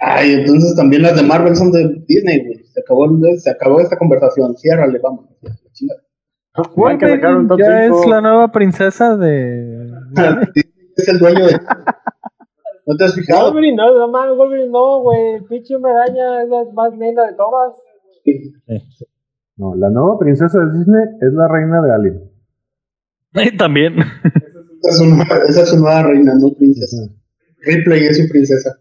S5: Ay, entonces también las de Marvel son de Disney, güey. Se acabó, se acabó esta conversación. Ciérrale, vamos.
S6: Top
S2: ya
S6: 5.
S2: es la nueva princesa de... (laughs)
S5: Disney es el dueño de. (laughs) ¿No te has fijado?
S6: Wolverine, no, no mames, Wolverine no, güey. El pinche hombre araña es la más linda de todas.
S4: No, la nueva princesa de Disney es la reina de Alien.
S2: También.
S5: Esa es, una, esa es su nueva reina, no princesa. Ripley es su princesa.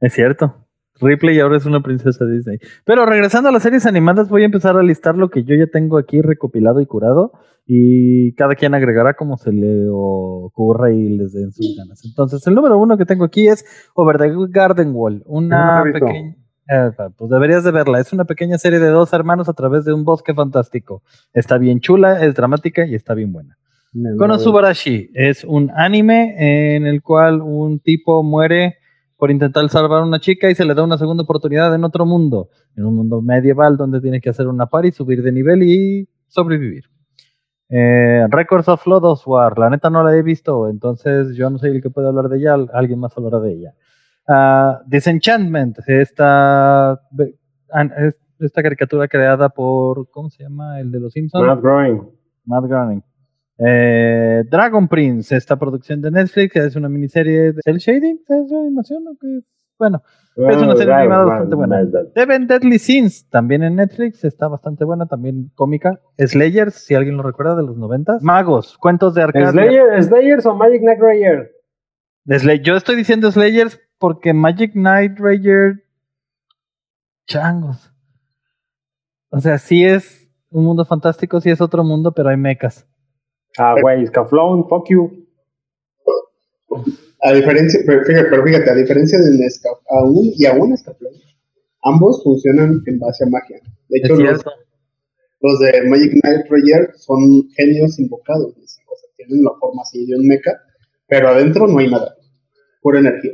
S2: Es cierto. Ripley ahora es una princesa Disney. Pero regresando a las series animadas, voy a empezar a listar lo que yo ya tengo aquí recopilado y curado. Y cada quien agregará como se le ocurra y les den sus ganas. Entonces, el número uno que tengo aquí es Over the Garden Wall. Una
S4: No
S2: pequeña. eh, pues deberías de verla. Es una pequeña serie de dos hermanos a través de un bosque fantástico. Está bien chula, es dramática y está bien buena. Konosubarashi es un anime en el cual un tipo muere por intentar salvar a una chica y se le da una segunda oportunidad en otro mundo, en un mundo medieval donde tiene que hacer una party, subir de nivel y sobrevivir. Eh, Records of Lodos War, la neta no la he visto, entonces yo no soy el que puede hablar de ella, al- alguien más hablará de ella. Ah, Disenchantment, esta, esta caricatura creada por, ¿cómo se llama? El de los Simpsons.
S6: Matt Groening.
S2: Matt Groening. Eh, Dragon Prince, esta producción de Netflix, es una miniserie de cel shading, ¿es animación o qué? Bueno, Es una serie animada bastante buena. Seven Deadly Sins, también en Netflix, está bastante buena, también cómica. Slayers, si alguien lo recuerda, de los 90. Magos, cuentos de Arcadia.
S6: Slayer, ¿Slayers o Magic Knight?
S2: Slay- Yo estoy diciendo Slayers porque Magic Knight Ranger. Changos. O sea, sí es un mundo fantástico, sí es otro mundo, pero hay mechas.
S6: Ah, güey, Scaflón, fuck you.
S5: A diferencia, pero fíjate, pero fíjate, a diferencia del Nescafé, aún y aún Nescafé, ambos funcionan en base a magia. De hecho, los, de Magic Knight Rayer son genios invocados. dicen, O sea, tienen la forma así de un mecha, pero adentro no hay nada. Pura energía.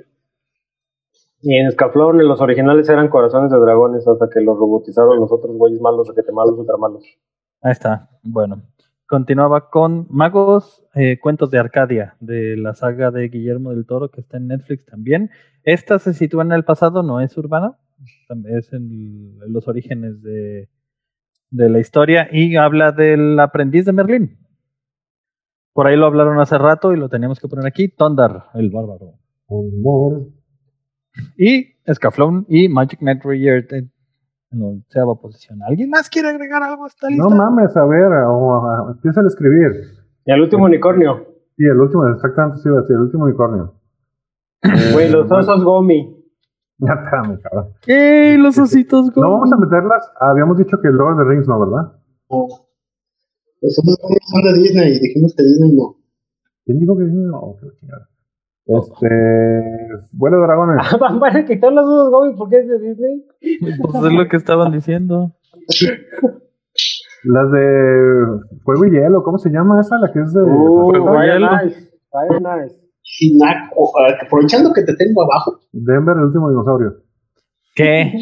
S6: Y en Scaflón, en los originales eran corazones de dragones hasta que los robotizaron los otros güeyes malos, requete malos, ultra malos.
S2: Ahí está. Bueno, continuaba con Magos, eh, Cuentos de Arcadia, de la saga de Guillermo del Toro, que está en Netflix también. Esta se sitúa en el pasado, no es urbana, es en, los orígenes de, de la historia y habla del aprendiz de Merlín. Por ahí lo hablaron hace rato y lo teníamos que poner aquí, Tondar, el bárbaro. Y Escaflón y Magic Knight Rayer en la onceava posición. ¿Alguien más quiere agregar algo a esta lista?
S4: No mames, a ver, o, empieza a escribir.
S6: Y el último unicornio.
S4: Sí, el último, exactamente, sí, iba a decir, el último unicornio. (clears throat)
S6: Güey, los osos Gomi.
S4: Ya, espérame, cabrón.
S2: ¡Ey, los ositos!
S4: No
S2: Go!
S4: vamos a meterlas. Habíamos dicho que Lord of the Rings no, ¿verdad?
S5: No. Los otros son de Disney y dijimos que Disney no.
S4: ¿Quién dijo que no? Oh, qué chingada. Este. Vuelo de dragones. (laughs)
S6: Van a quitar los osos Gomi porque es de Disney.
S2: Pues es lo que estaban diciendo.
S4: Las de Fuego y Hielo, ¿cómo se llama esa? La que es de.
S6: Uh,
S2: Fuego
S6: Fire
S2: Hielo.
S6: Nice. Fire Nice.
S5: Aprovechando que te tengo abajo,
S4: Denver, el último dinosaurio.
S2: ¿Qué?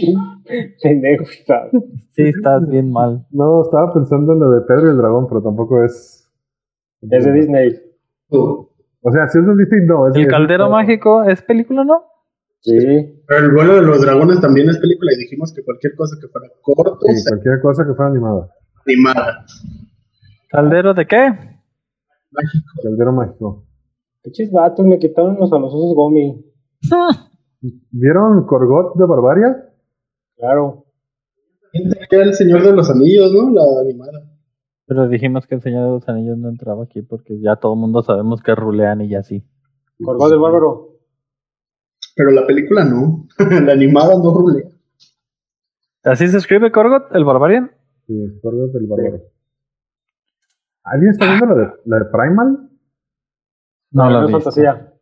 S2: (laughs)
S6: Pendejo, está.
S2: Sí, estás bien mal.
S4: No, estaba pensando en lo de Pedro y el dragón, pero tampoco es.
S6: Es de Disney.
S5: tú.
S4: O sea, si es de Disney, no. Es
S2: ¿El
S4: es-
S2: caldero mágico es película, no?
S6: Sí.
S5: Pero el vuelo de los dragones también es película y dijimos que cualquier cosa que fuera corto,
S4: Sí, cualquier cosa que fuera animada.
S5: animada.
S2: ¿Caldero de qué?
S5: Mágico.
S4: Caldero mágico.
S6: Pinches vatos me quitaron los a los osos Gomi. (laughs)
S4: ¿Vieron Corgot de Barbaria?
S6: Claro.
S5: Era el Señor de los Anillos, ¿no? La animada.
S2: Pero dijimos que el Señor de los Anillos no entraba aquí porque ya todo el mundo sabemos que rulean y ya sí.
S6: Corgó del bárbaro.
S5: Pero la película no. (laughs) la animada no rulea.
S2: ¿Así se escribe Corgot, el Barbarian?
S4: Sí, Corgot del Bárbaro. ¿Alguien está viendo la de, la de Primal?
S2: No, la
S6: es
S2: vi.
S6: fantasía.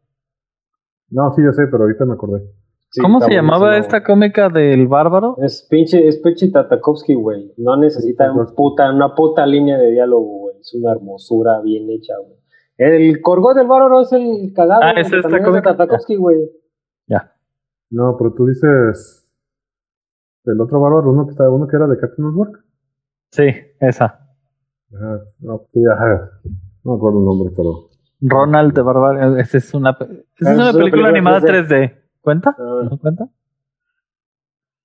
S4: No, sí, ya sé, pero ahorita me acordé.
S6: Sí,
S2: ¿Cómo se llamaba
S6: buenísimo,
S2: esta cómica del bárbaro?
S6: Es pinche, es pinche Tatakovsky, güey. No necesita un puta, una puta línea de diálogo, güey. Es una hermosura bien hecha, güey. El Corgot del Bárbaro es el cagado.
S2: Ah,
S6: güey,
S2: es esta
S6: también es de
S2: cómica.
S6: Tartakovsky, güey.
S2: Ya.
S4: No, pero tú dices. El otro bárbaro, uno que, está, uno que era de Cartoon Network.
S2: Sí, esa.
S4: Ajá, no, sí, ajá. No me acuerdo el nombre, pero.
S2: Ronald de Bárbaro. Esa es una, pe- esa es
S6: es
S2: una
S6: una
S2: película
S6: película
S2: animada
S6: 3D.
S2: 3D. ¿Cuenta?
S6: Ah.
S2: ¿No cuenta?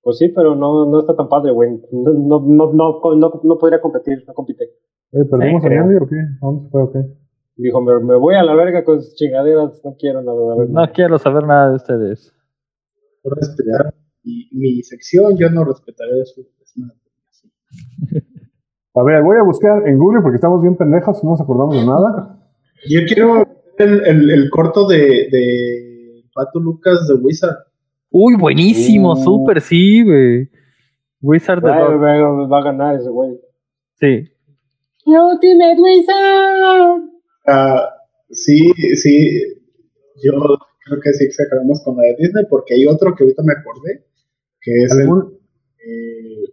S6: Pues sí, pero no, no está tan padre, güey. No, no, no, no, no, no podría competir, no compite.
S4: Eh, ¿Perdimos
S6: Sí,
S4: a. Andy o qué? ¿A dónde se fue o qué?
S6: Dijo, me, me voy a la verga con sus chingaderas, no quiero nada. ver
S2: No quiero saber nada de ustedes.
S5: Por respetar mi, mi sección, yo no respetaré desmadre. (laughs)
S4: A ver, voy a buscar en Google porque estamos bien pendejos, no nos acordamos de nada.
S5: Yo quiero el, el, el corto de, de Pato Lucas de Wizard.
S2: Uy, buenísimo,
S6: Uh.
S2: súper, sí, güey. Wizard de
S6: Va, va- va a ganar ese güey.
S2: Sí.
S6: Ultimate Wizard.
S5: Ah, sí, sí, yo creo que sí exageramos con la de Disney porque hay otro que ahorita me acordé, que es el,
S4: ¿Algún-
S5: eh,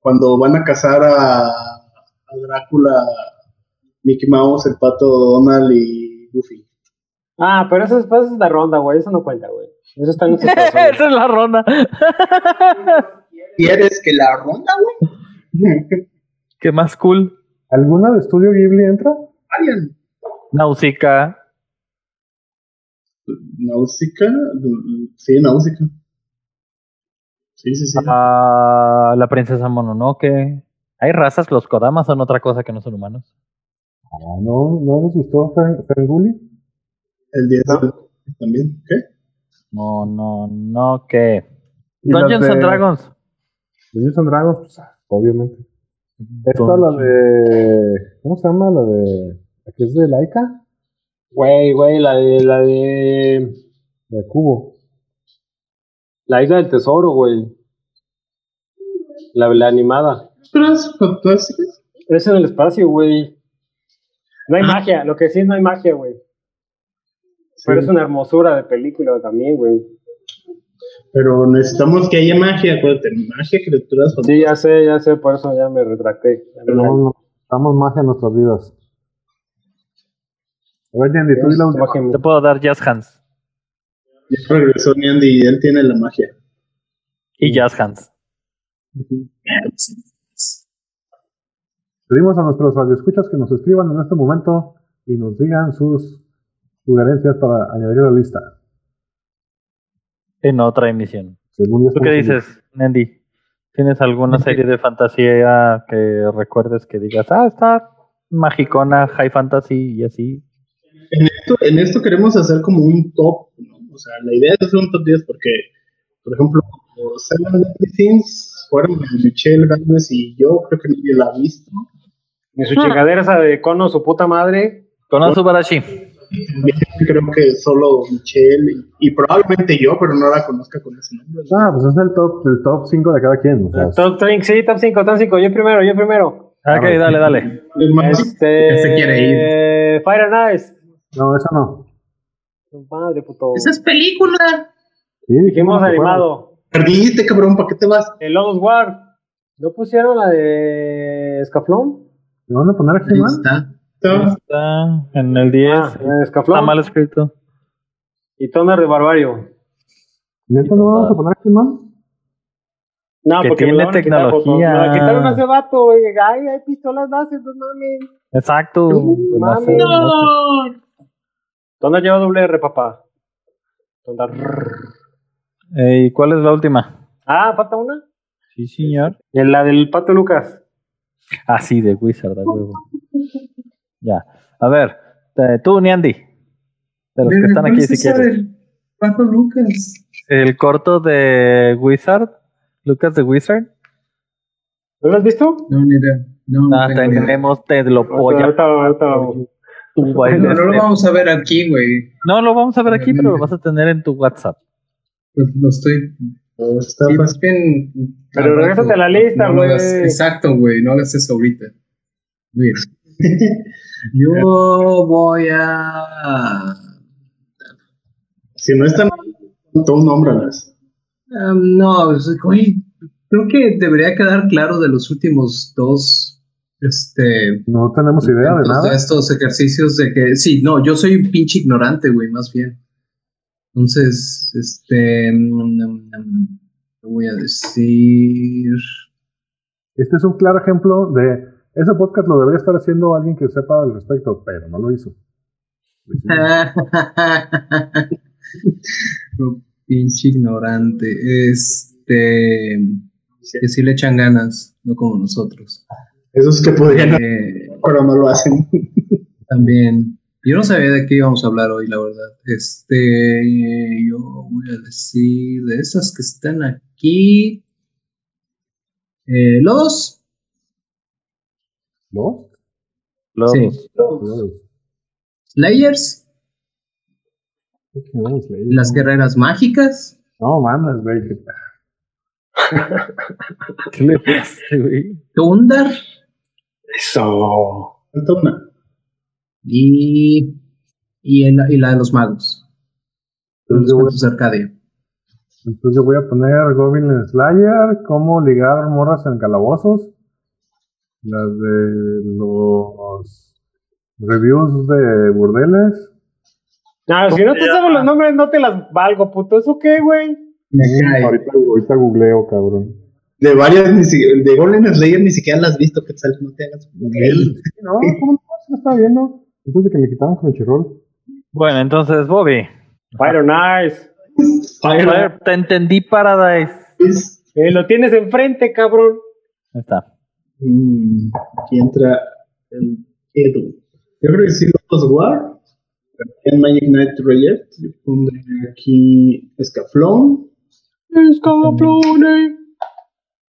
S5: cuando van a cazar a, a Drácula, Mickey Mouse, el pato Donald y Goofy.
S6: Ah, pero eso es, eso es la ronda, güey. Eso no cuenta, güey. Eso está en nuestros (laughs)
S2: Esa es la ronda.
S5: ¿Quieres que la ronda, güey? (laughs)
S2: Qué más cool.
S4: ¿Alguna de Estudio Ghibli entra?
S5: Arian.
S2: Nausicaa.
S5: Náusica, sí, Náusica. Sí, sí, sí.
S2: Ah, la princesa Mononoke. Hay razas, los Kodamas son otra cosa que no son humanos.
S4: Ah, ¿no, ¿no les gustó Fer- Ferngully?
S5: El 10 también. ¿Qué?
S2: Mononoke.
S4: ¿Y las
S2: Dungeons
S4: de-
S2: and Dragons.
S4: Dungeons and Dragons, pues, ah, obviamente. Esta la de... ¿Cómo se llama? La de... ¿La que es de Laika?
S6: Güey, güey, la de, la de.
S4: La de Cubo.
S6: La isla del tesoro, güey. La, la animada.
S5: ¿Otras fantásticas?
S6: Es en el espacio, güey. No hay magia, lo que sí es no hay magia, güey. Pero es una hermosura de película también, güey.
S5: Pero necesitamos que haya magia, acuérdate, magia, criaturas fantásticas.
S6: Sí, ya sé, ya sé, por eso ya me retracté.
S4: Tenemos damos magia en nuestras vidas. A ver, Yandy, tú di la última.
S6: Magia.
S2: Te puedo dar Jazz Hands.
S5: Ya regresó Niandy y él tiene la magia.
S2: Y Jazz Hands.
S4: Pedimos a nuestros radioescuchas que nos escriban en este momento y nos digan sus sugerencias para añadir a la lista.
S2: En otra emisión.
S4: Según
S2: ¿Tú qué dices, Nendy? ¿Tienes alguna serie de fantasía que recuerdes que digas, ah, está magicona, high fantasy y así?
S5: En esto, en esto queremos hacer como un top, ¿no? O sea, la idea es hacer un top 10 porque, por ejemplo, Seven Deadly Sins fueron Michelle Gámez y yo, creo que nadie la ha visto.
S6: Ni su chingadera esa de cono, su puta madre.
S2: Con Subarashi.
S5: Creo que solo Michelle y, y probablemente yo, pero no la conozca con ese nombre. ¿no?
S4: Ah, pues es el top, el top 5 de cada quien. O sea,
S6: Top 5, sí, top 5, top 5. Yo primero, yo primero.
S2: Ok, dale, dale.
S6: Este.
S1: Se quiere
S6: ir. Fire and Ice.
S4: no, esa no.
S6: Madre, puto.
S1: Esa es película.
S4: Sí,
S6: Dijimos animado.
S5: perdiste, cabrón, ¿para qué te vas?
S6: El Lotus War. ¿No pusieron la de Escaflón?
S4: ¿Me van a poner aquí, man?
S5: está.
S2: Está en el 10.
S6: Ah,
S2: está
S6: Escaflón.
S2: mal escrito.
S6: Y Thunder de Barbario.
S4: ¿Neta no vamos a poner aquí, man?
S6: No,
S2: Que
S6: porque
S2: tiene
S6: a quitar,
S2: tecnología.
S6: Me la quitaron hace vato, güey. Ay, hay pistolas láser, no mames.
S2: Exacto.
S6: No,
S2: Demasiado,
S6: mami.
S2: demasiado.
S6: Thunder lleva doble R, papá.
S2: Eh, ¿Y cuál es la última?
S6: Ah, falta una.
S2: Sí, señor.
S6: Y la del Pato Lucas.
S2: Ah, sí, de Wizard, a huevo. Ya. A ver, eh, tú, Niandy. De los que están aquí, si quieres.
S1: Lucas.
S2: El corto de Wizard. Lucas de Wizard.
S6: ¿No lo has visto?
S1: No, ni idea. No, no
S2: Ah, tenemos, te lo polla.
S6: Ahorita, ahorita
S1: No, no lo
S2: este.
S1: vamos a ver aquí, güey.
S2: No, lo vamos a ver aquí, pero lo vas a (laughs) tener en tu WhatsApp.
S1: Pues lo estoy.
S5: Está
S1: Sí, más bien.
S6: Pero
S1: al
S6: regrésate a la lista,
S1: No
S6: güey.
S1: Exacto, güey. No hagas eso ahorita. Bien. Yo voy a.
S5: Si no están, todo nómbralas.
S1: Um, no, es- güey, creo que debería quedar claro de los últimos dos. Este.
S4: No tenemos idea de nada.
S1: de estos ejercicios de que. Sí, no, yo soy un pinche ignorante, güey, más bien. Entonces, este. mm, ¿qué voy a decir?
S4: Este es un claro ejemplo de ese podcast lo debería estar haciendo alguien que sepa al respecto, pero no lo hizo. (laughs)
S1: Pinche ignorante. Este. Que sí le echan ganas, no como nosotros.
S5: Esos que podrían,
S1: Eh,
S5: pero no lo hacen.
S1: también. Yo no sabía de qué íbamos a hablar hoy, la verdad. Este. Yo voy a decir de esas que están aquí. Eh, los.
S4: ¿No?
S2: Los,
S1: Sí.
S4: Los-
S1: Slayers.
S4: ¿qué chingados leí?
S1: Las
S4: No.
S1: guerreras mágicas.
S4: No, mames, güey.
S2: ¿Qué (laughs) le pasa, güey?
S1: Tundar.
S6: Eso.
S5: Falta una.
S1: Y. Y, en la, y la de los magos. Los
S4: Entonces yo, voy,
S1: cuentos de Arcadia.
S4: entonces yo voy a poner Goblin Slayer, cómo ligar morras en calabozos, las de los reviews de burdeles.
S6: No, si no te sabes los nombres, no te las valgo, puto. ¿Eso qué, güey?
S1: Me cae.
S4: Ahorita, ahorita googleo, cabrón.
S5: De varias, ni si- de Golden Slayer ni siquiera las has visto, que tal, no te hagas.
S4: Sí, No, ¿cómo no? Se lo estaba viendo. Antes de que me quitaran Crunchyroll.
S2: Bueno, entonces, Bobby.
S6: Fire Nice.
S2: A ver, te entendí, Paradise.
S6: Eh, lo tienes enfrente, cabrón.
S2: Ahí está.
S5: Mm, aquí entra el Edu. Yo creo que sí los War. En Magic Knight Project. Yo pondré aquí Escaflón
S6: Escaplone.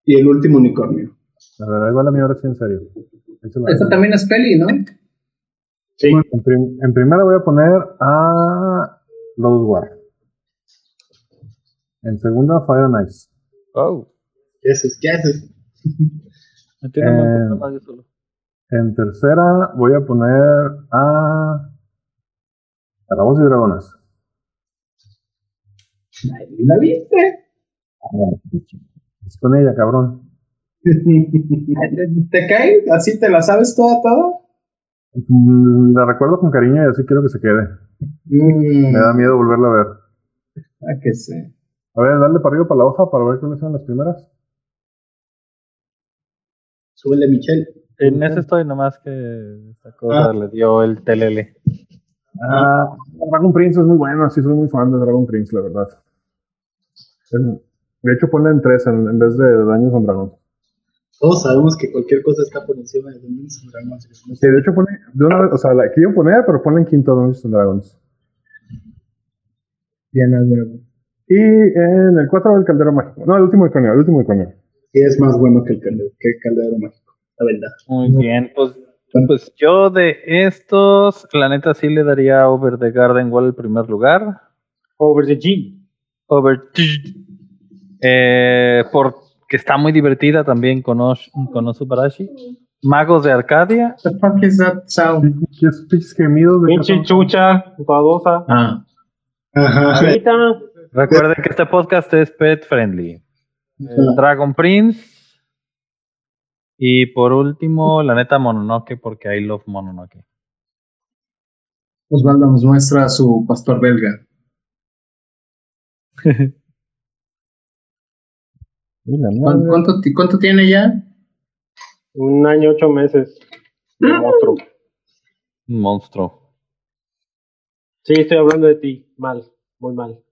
S5: y el último unicornio.
S4: A ver, ahí va la mía ahora sí en serio. La-
S1: Esta también es peli, ¿no?
S5: Sí.
S4: En, prim- en primera voy a poner a Lotus War. En segunda, Fire and Ice.
S2: Oh,
S5: ¿Qué haces? ¿Qué haces?
S2: Tiene
S4: Eh,
S2: solo.
S4: En tercera voy a poner a Calabozos y Dragones.
S1: ¿La viste?
S4: Es con ella, cabrón. (laughs)
S1: ¿Te cae? ¿Así te la sabes toda, toda?
S4: Mm, La recuerdo con cariño y así quiero que se quede.
S1: Mm,
S4: Me da miedo volverla a ver.
S1: ah, que sé.
S4: A ver, dale para arriba para la hoja para ver cuáles son las primeras.
S5: Súbele, Michelle.
S2: En ese estoy nomás que esta cosa
S5: Ah.
S2: le dio el telele.
S4: Ah, Dragon Prince es muy bueno, sí soy muy fan de Dragon Prince, la verdad. En- De hecho, ponle en tres en, en vez de Daños and Dragons.
S5: Todos sabemos que cualquier cosa está por encima de Dungeons and Dragons.
S4: Sí, de hecho, pone, de una vez, o sea, la quiero poner, pero ponle en quinto Dungeons and Dragons.
S1: Bien, a huevo.
S4: Y en el 4 el Caldero Mágico. No, el último iconio, el último iconio.
S5: Y es más bueno que el, calde- que el caldero mágico, la verdad.
S2: Muy bien, pues, pues yo de estos, la neta sí le daría Over the Garden Wall el primer lugar.
S6: Over the G.
S2: Over eh, porque está muy divertida también con, Osh, con Osubarashi. Magos de Arcadia.
S1: What the fuck is that sound?
S4: ¿Qué es pinches gemidos de
S6: chucha, babosa.
S1: Ah,
S5: Ajá.
S2: Recuerden que este podcast es pet friendly. Dragon Prince. Y por último, la neta Mononoke, porque I love Mononoke.
S1: Osvaldo nos muestra a su pastor belga. (laughs) ¿Cuánto, tiene ya?
S6: Un año, ocho meses. De monstruo.
S2: Un monstruo.
S6: Sí, estoy hablando de ti. Mal. Muy mal.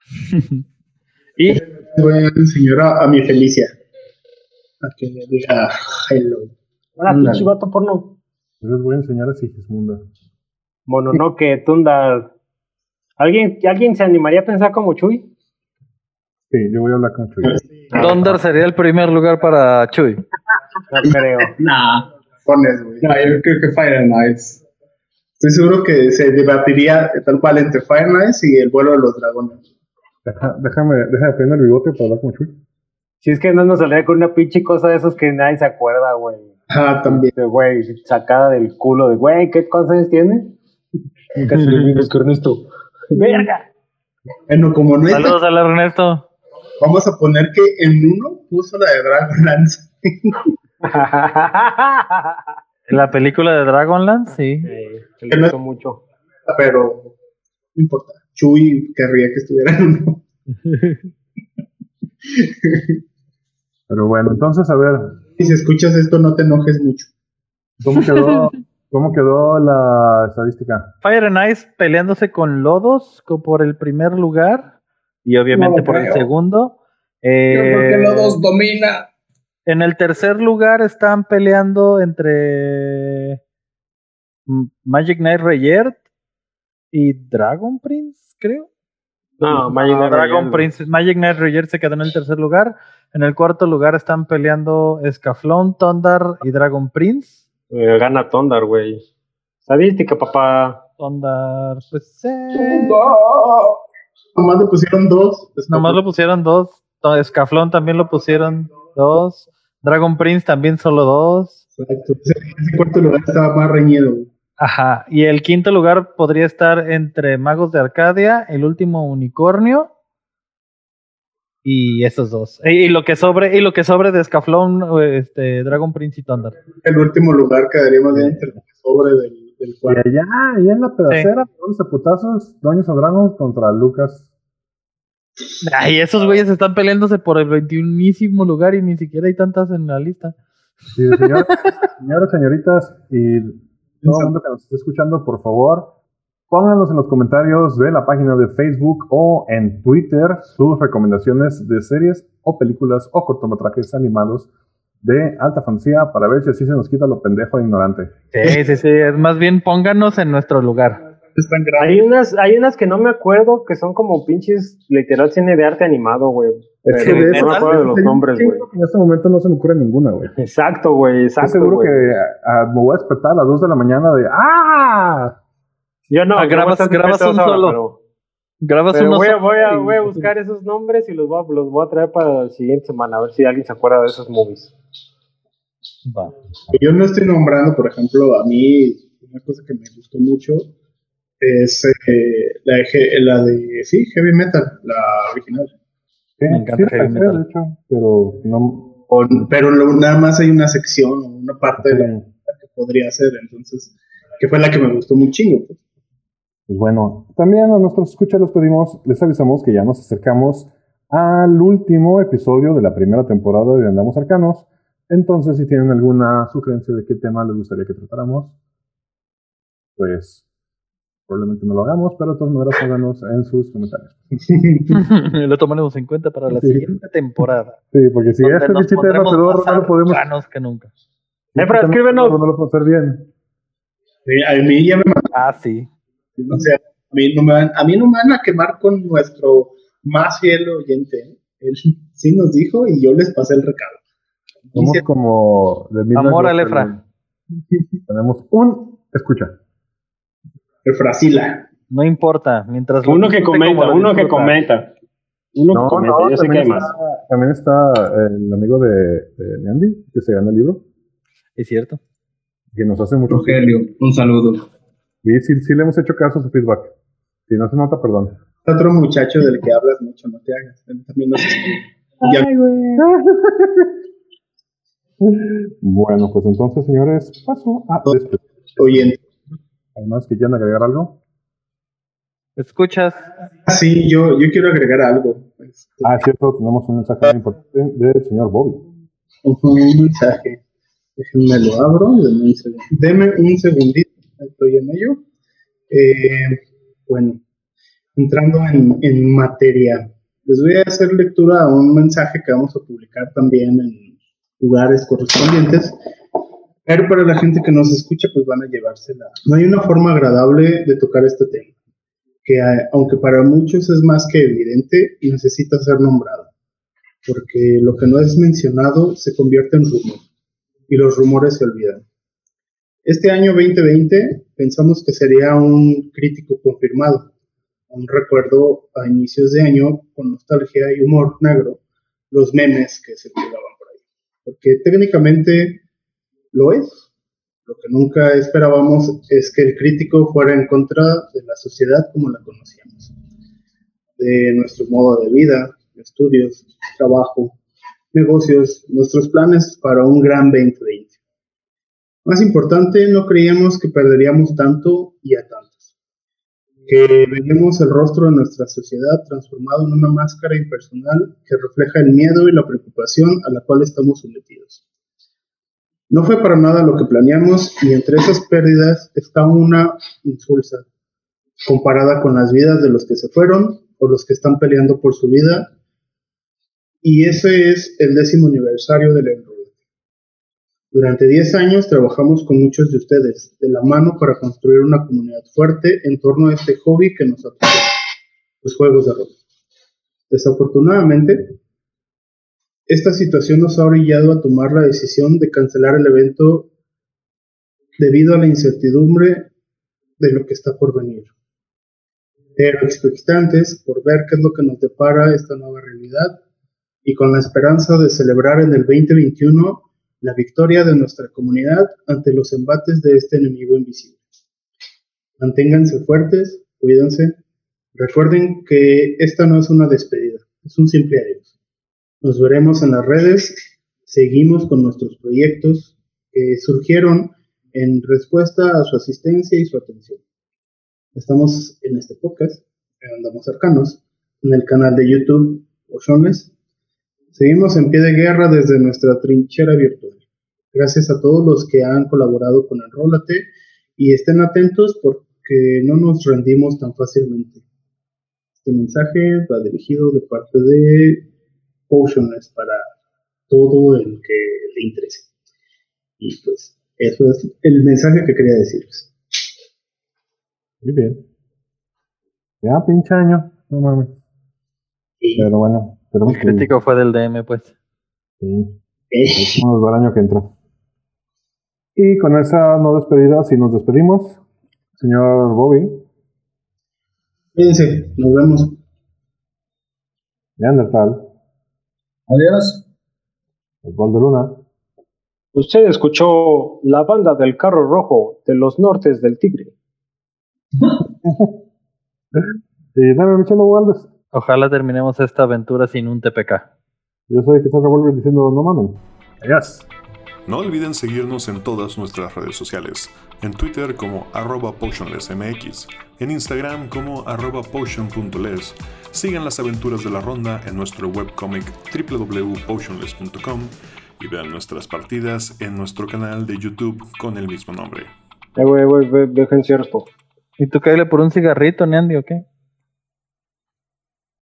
S6: (laughs)
S2: Y
S5: Voy a enseñar a, a mi Felicia. A que le diga hello.
S6: Hola, pinche vato porno.
S4: Yo les voy a enseñar a Sigismunda.
S6: Mononoke, Tundar. ¿Alguien, ¿Alguien se animaría a pensar como Chuy?
S4: Sí, yo voy a hablar con Chuy.
S2: Thunder sería el primer lugar para Chuy.
S6: No creo. (laughs)
S1: Nah,
S5: Pones, güey.
S1: no, yo creo que Fire and Ice.
S5: Estoy seguro que se debatiría tal cual entre Fire Nights y el vuelo de los dragones.
S4: Deja- déjame, déjame prender el bigote para hablar con Chuy.
S6: Si es que no nos saldría con una pinche cosa de esos que nadie se acuerda, güey.
S5: Ah, también.
S6: De güey, sacada del culo de güey, ¿qué años tiene? Lo mismo que Ernesto. ¡Verga!
S5: Bueno, como no es
S2: Saludos al Ernesto.
S5: vamos a poner que en uno puso la de Dragonlance. (laughs)
S2: La película de Dragonlance, sí.
S6: Eh, se le gustó mucho.
S5: Pero no importa. Chuy querría que estuviera en uno.
S4: Pero bueno, entonces, a ver,
S5: Y si escuchas esto, no te enojes mucho.
S4: ¿cómo quedó, (laughs) cómo quedó la estadística?
S2: Fire and Ice peleándose con Lodos por el primer lugar y obviamente
S1: No
S2: por el segundo.
S1: Yo creo que
S2: Eh,
S1: Lodos domina.
S2: En el tercer lugar están peleando entre Magic Knight Rayert y Dragon Prince, creo.
S6: No, Magic
S2: No,
S6: Knight
S2: Dragon
S6: Royale,
S2: Prince, Magic Knight Rayert se quedó en el tercer lugar. En el cuarto lugar están peleando Escaflón, Tondar y Dragon Prince.
S6: Eh, gana Tondar, güey. Estadística, papá.
S2: Tondar, pues eh,
S5: Nomás le pusieron dos. Pues,
S2: nomás lo pusieron dos. Escaflón también lo pusieron dos. Dragon Prince también solo dos.
S5: Exacto. Ese, ese cuarto lugar estaba más reñido.
S2: Ajá. Y el quinto lugar podría estar entre Magos de Arcadia, el último unicornio. Y esos dos. Y, y lo que sobre, y lo que sobre de Escaflón, este, Dragon Prince y Thunder.
S5: El último lugar quedaría más bien entre el sobre del, del
S4: Y
S5: cuarto.
S4: allá, allá en la pedacera, dándose putazos, Doña Sobrano contra Lucas.
S2: Ay, esos güeyes están peleándose por el 21 lugar y ni siquiera hay tantas en la lista.
S4: Sí, señor- (laughs) señores, señoritas y todo el mundo que nos esté escuchando, por favor, pónganos en los comentarios de la página de Facebook o en Twitter sus recomendaciones de series o películas o cortometrajes animados de alta fantasía para ver si así se nos quita lo pendejo e ignorante.
S2: Sí, sí, sí. Es más bien pónganos en nuestro lugar.
S5: Es tan grande.
S6: Hay unas, hay unas que no me acuerdo que son como pinches literal cine de arte animado, güey.
S4: Es
S6: Pero
S4: de
S6: no me acuerdo de los nombres, güey.
S4: En este momento no se me ocurre ninguna, güey.
S6: Exacto, güey,
S4: Estoy
S6: exacto.
S4: seguro que me voy a despertar a las 2 de la mañana de ¡Ah!
S6: Yo no,
S2: Ah, grabas- grabas un
S6: ahora,
S2: solo.
S6: pero-
S2: Grabas
S6: Pero
S2: uno
S6: voy a,
S2: solo
S6: voy, a, voy a buscar esos nombres y los voy, a, los voy a traer para la siguiente semana, a ver si alguien se acuerda de esos movies.
S2: Va.
S5: Yo no estoy nombrando, por ejemplo, a mí una cosa que me gustó mucho es eh, la, de He- la de, sí, Heavy Metal, la original.
S4: Sí,
S2: Me encanta
S4: sí
S2: heavy metal.
S4: de hecho, pero no.
S5: O- pero lo- nada más hay una sección o una parte de la que podría ser, entonces, que fue la que me gustó muy chingo. pues.
S4: Pues bueno, también a nuestros escuchas les pedimos, les avisamos que ya nos acercamos al último episodio de la primera temporada de Andamos Arcanos. Entonces, si tienen alguna sugerencia de qué tema les gustaría que tratáramos, pues probablemente no lo hagamos, pero de todas maneras pónganos en sus comentarios. (laughs)
S2: lo tomaremos en cuenta para la
S4: Sí.
S2: siguiente temporada.
S4: Sí, porque si este
S2: nos
S4: pinche tema pedorro no lo podemos,
S2: arcanos que nunca.
S4: si
S6: Eh,
S4: este
S6: escríbenos.
S4: no lo podemos hacer bien.
S5: Sí, A mí ya me
S2: Ah, sí.
S5: O sea, a mí no me van, a mí no me van a quemar con nuestro más fiel oyente. ¿eh? Él sí nos dijo y yo les pasé el recado.
S4: Somos como de
S2: Amor a
S4: Gospel,
S2: Lefra.
S4: güey. Tenemos un escucha.
S5: El Frasila.
S2: No importa. Mientras lo
S6: Uno que comenta, uno que comenta. Uno que comenta, yo sé que
S4: también,
S6: hay más.
S4: está, también está el amigo de, de Neandy, que se gana el libro,
S2: Es cierto.
S4: que nos hace mucho
S1: Rogelio, un saludo.
S4: Y sí, sí le hemos hecho caso a su feedback. Si no se nota, perdón.
S5: Otro muchacho del que hablas mucho, no te hagas. También nos (laughs)
S4: Bueno, pues entonces, señores, paso a despedir. Además, que quieran agregar algo.
S2: ¿Escuchas?
S5: Sí, yo, yo quiero agregar algo. Este,
S4: Ah, es cierto, tenemos un mensaje muy importante del señor Bobby.
S5: un mensaje. Déjenme lo abro. Deme un, segundo. Deme un segundito. Estoy en ello. Eh, bueno, entrando en, en materia, les voy a hacer lectura a un mensaje que vamos a publicar también en lugares correspondientes. Pero para la gente que nos escucha, pues van a llevársela. No hay una forma agradable de tocar este tema, que a- aunque para muchos es más que evidente, necesita ser nombrado porque lo que no es mencionado se convierte en rumor y los rumores se olvidan. Este año 2020 pensamos que sería un crítico confirmado, un recuerdo a inicios de año con nostalgia y humor negro, los memes que circulaban por ahí. Porque técnicamente lo es. Lo que nunca esperábamos es que el crítico fuera en contra de la sociedad como la conocíamos, de nuestro modo de vida, estudios, trabajo, negocios, nuestros planes para un gran 2020. Más importante, no creíamos que perderíamos tanto y a tantos, que veríamos el rostro de nuestra sociedad transformado en una máscara impersonal que refleja el miedo y la preocupación a la cual estamos sometidos. No fue para nada lo que planeamos y entre esas pérdidas está una insulsa comparada con las vidas de los que se fueron o los que están peleando por su vida. Y ese es el décimo aniversario del enrollamiento. Durante 10 años trabajamos con muchos de ustedes, de la mano para construir una comunidad fuerte en torno a este hobby que nos apasiona, los juegos de rol. Desafortunadamente, esta situación nos ha orillado a tomar la decisión de cancelar el evento debido a la incertidumbre de lo que está por venir. Pero expectantes por ver qué es lo que nos depara esta nueva realidad y con la esperanza de celebrar en el 2021 la victoria de nuestra comunidad ante los embates de este enemigo invisible. Manténganse fuertes, cuídense. Recuerden que esta no es una despedida, es un simple adiós. Nos veremos en las redes, seguimos con nuestros proyectos que surgieron en respuesta a su asistencia y su atención. Estamos en este podcast, andamos cercanos, en el canal de YouTube Ochones Seguimos en pie de guerra desde nuestra trinchera virtual. Gracias a todos los que han colaborado con Enrólate y estén atentos porque no nos rendimos tan fácilmente. Este mensaje va dirigido de parte de Potionless para todo el que le interese. Y pues eso es el mensaje que quería decirles.
S4: Muy bien. Ya, pinche año. No mames. Pero bueno,
S2: el crítico fue del DM, pues.
S4: Sí. Nos va el año que entra. Y con esa no despedida, si nos despedimos, señor Bobby.
S5: Fíjense, nos vemos.
S4: Neandertal.
S5: Adiós.
S4: El gol de Luna.
S6: Usted escuchó la banda del carro rojo de los nortes del Tigre. (laughs)
S4: y dame Michelo Valdés.
S2: Ojalá terminemos esta aventura sin un TPK.
S4: Yo soy que está Revolver diciendo no mamen. Adiós.
S3: No olviden seguirnos en todas nuestras redes sociales. En Twitter como potionlessmx, en Instagram como potion.les. Sigan las aventuras de la ronda en nuestro webcomic www.potionless.com y vean nuestras partidas en nuestro canal de YouTube con el mismo nombre.
S6: Eh, güey, güey, dejen cierto.
S2: ¿Y tú caíle por un cigarrito, Neandy, o qué?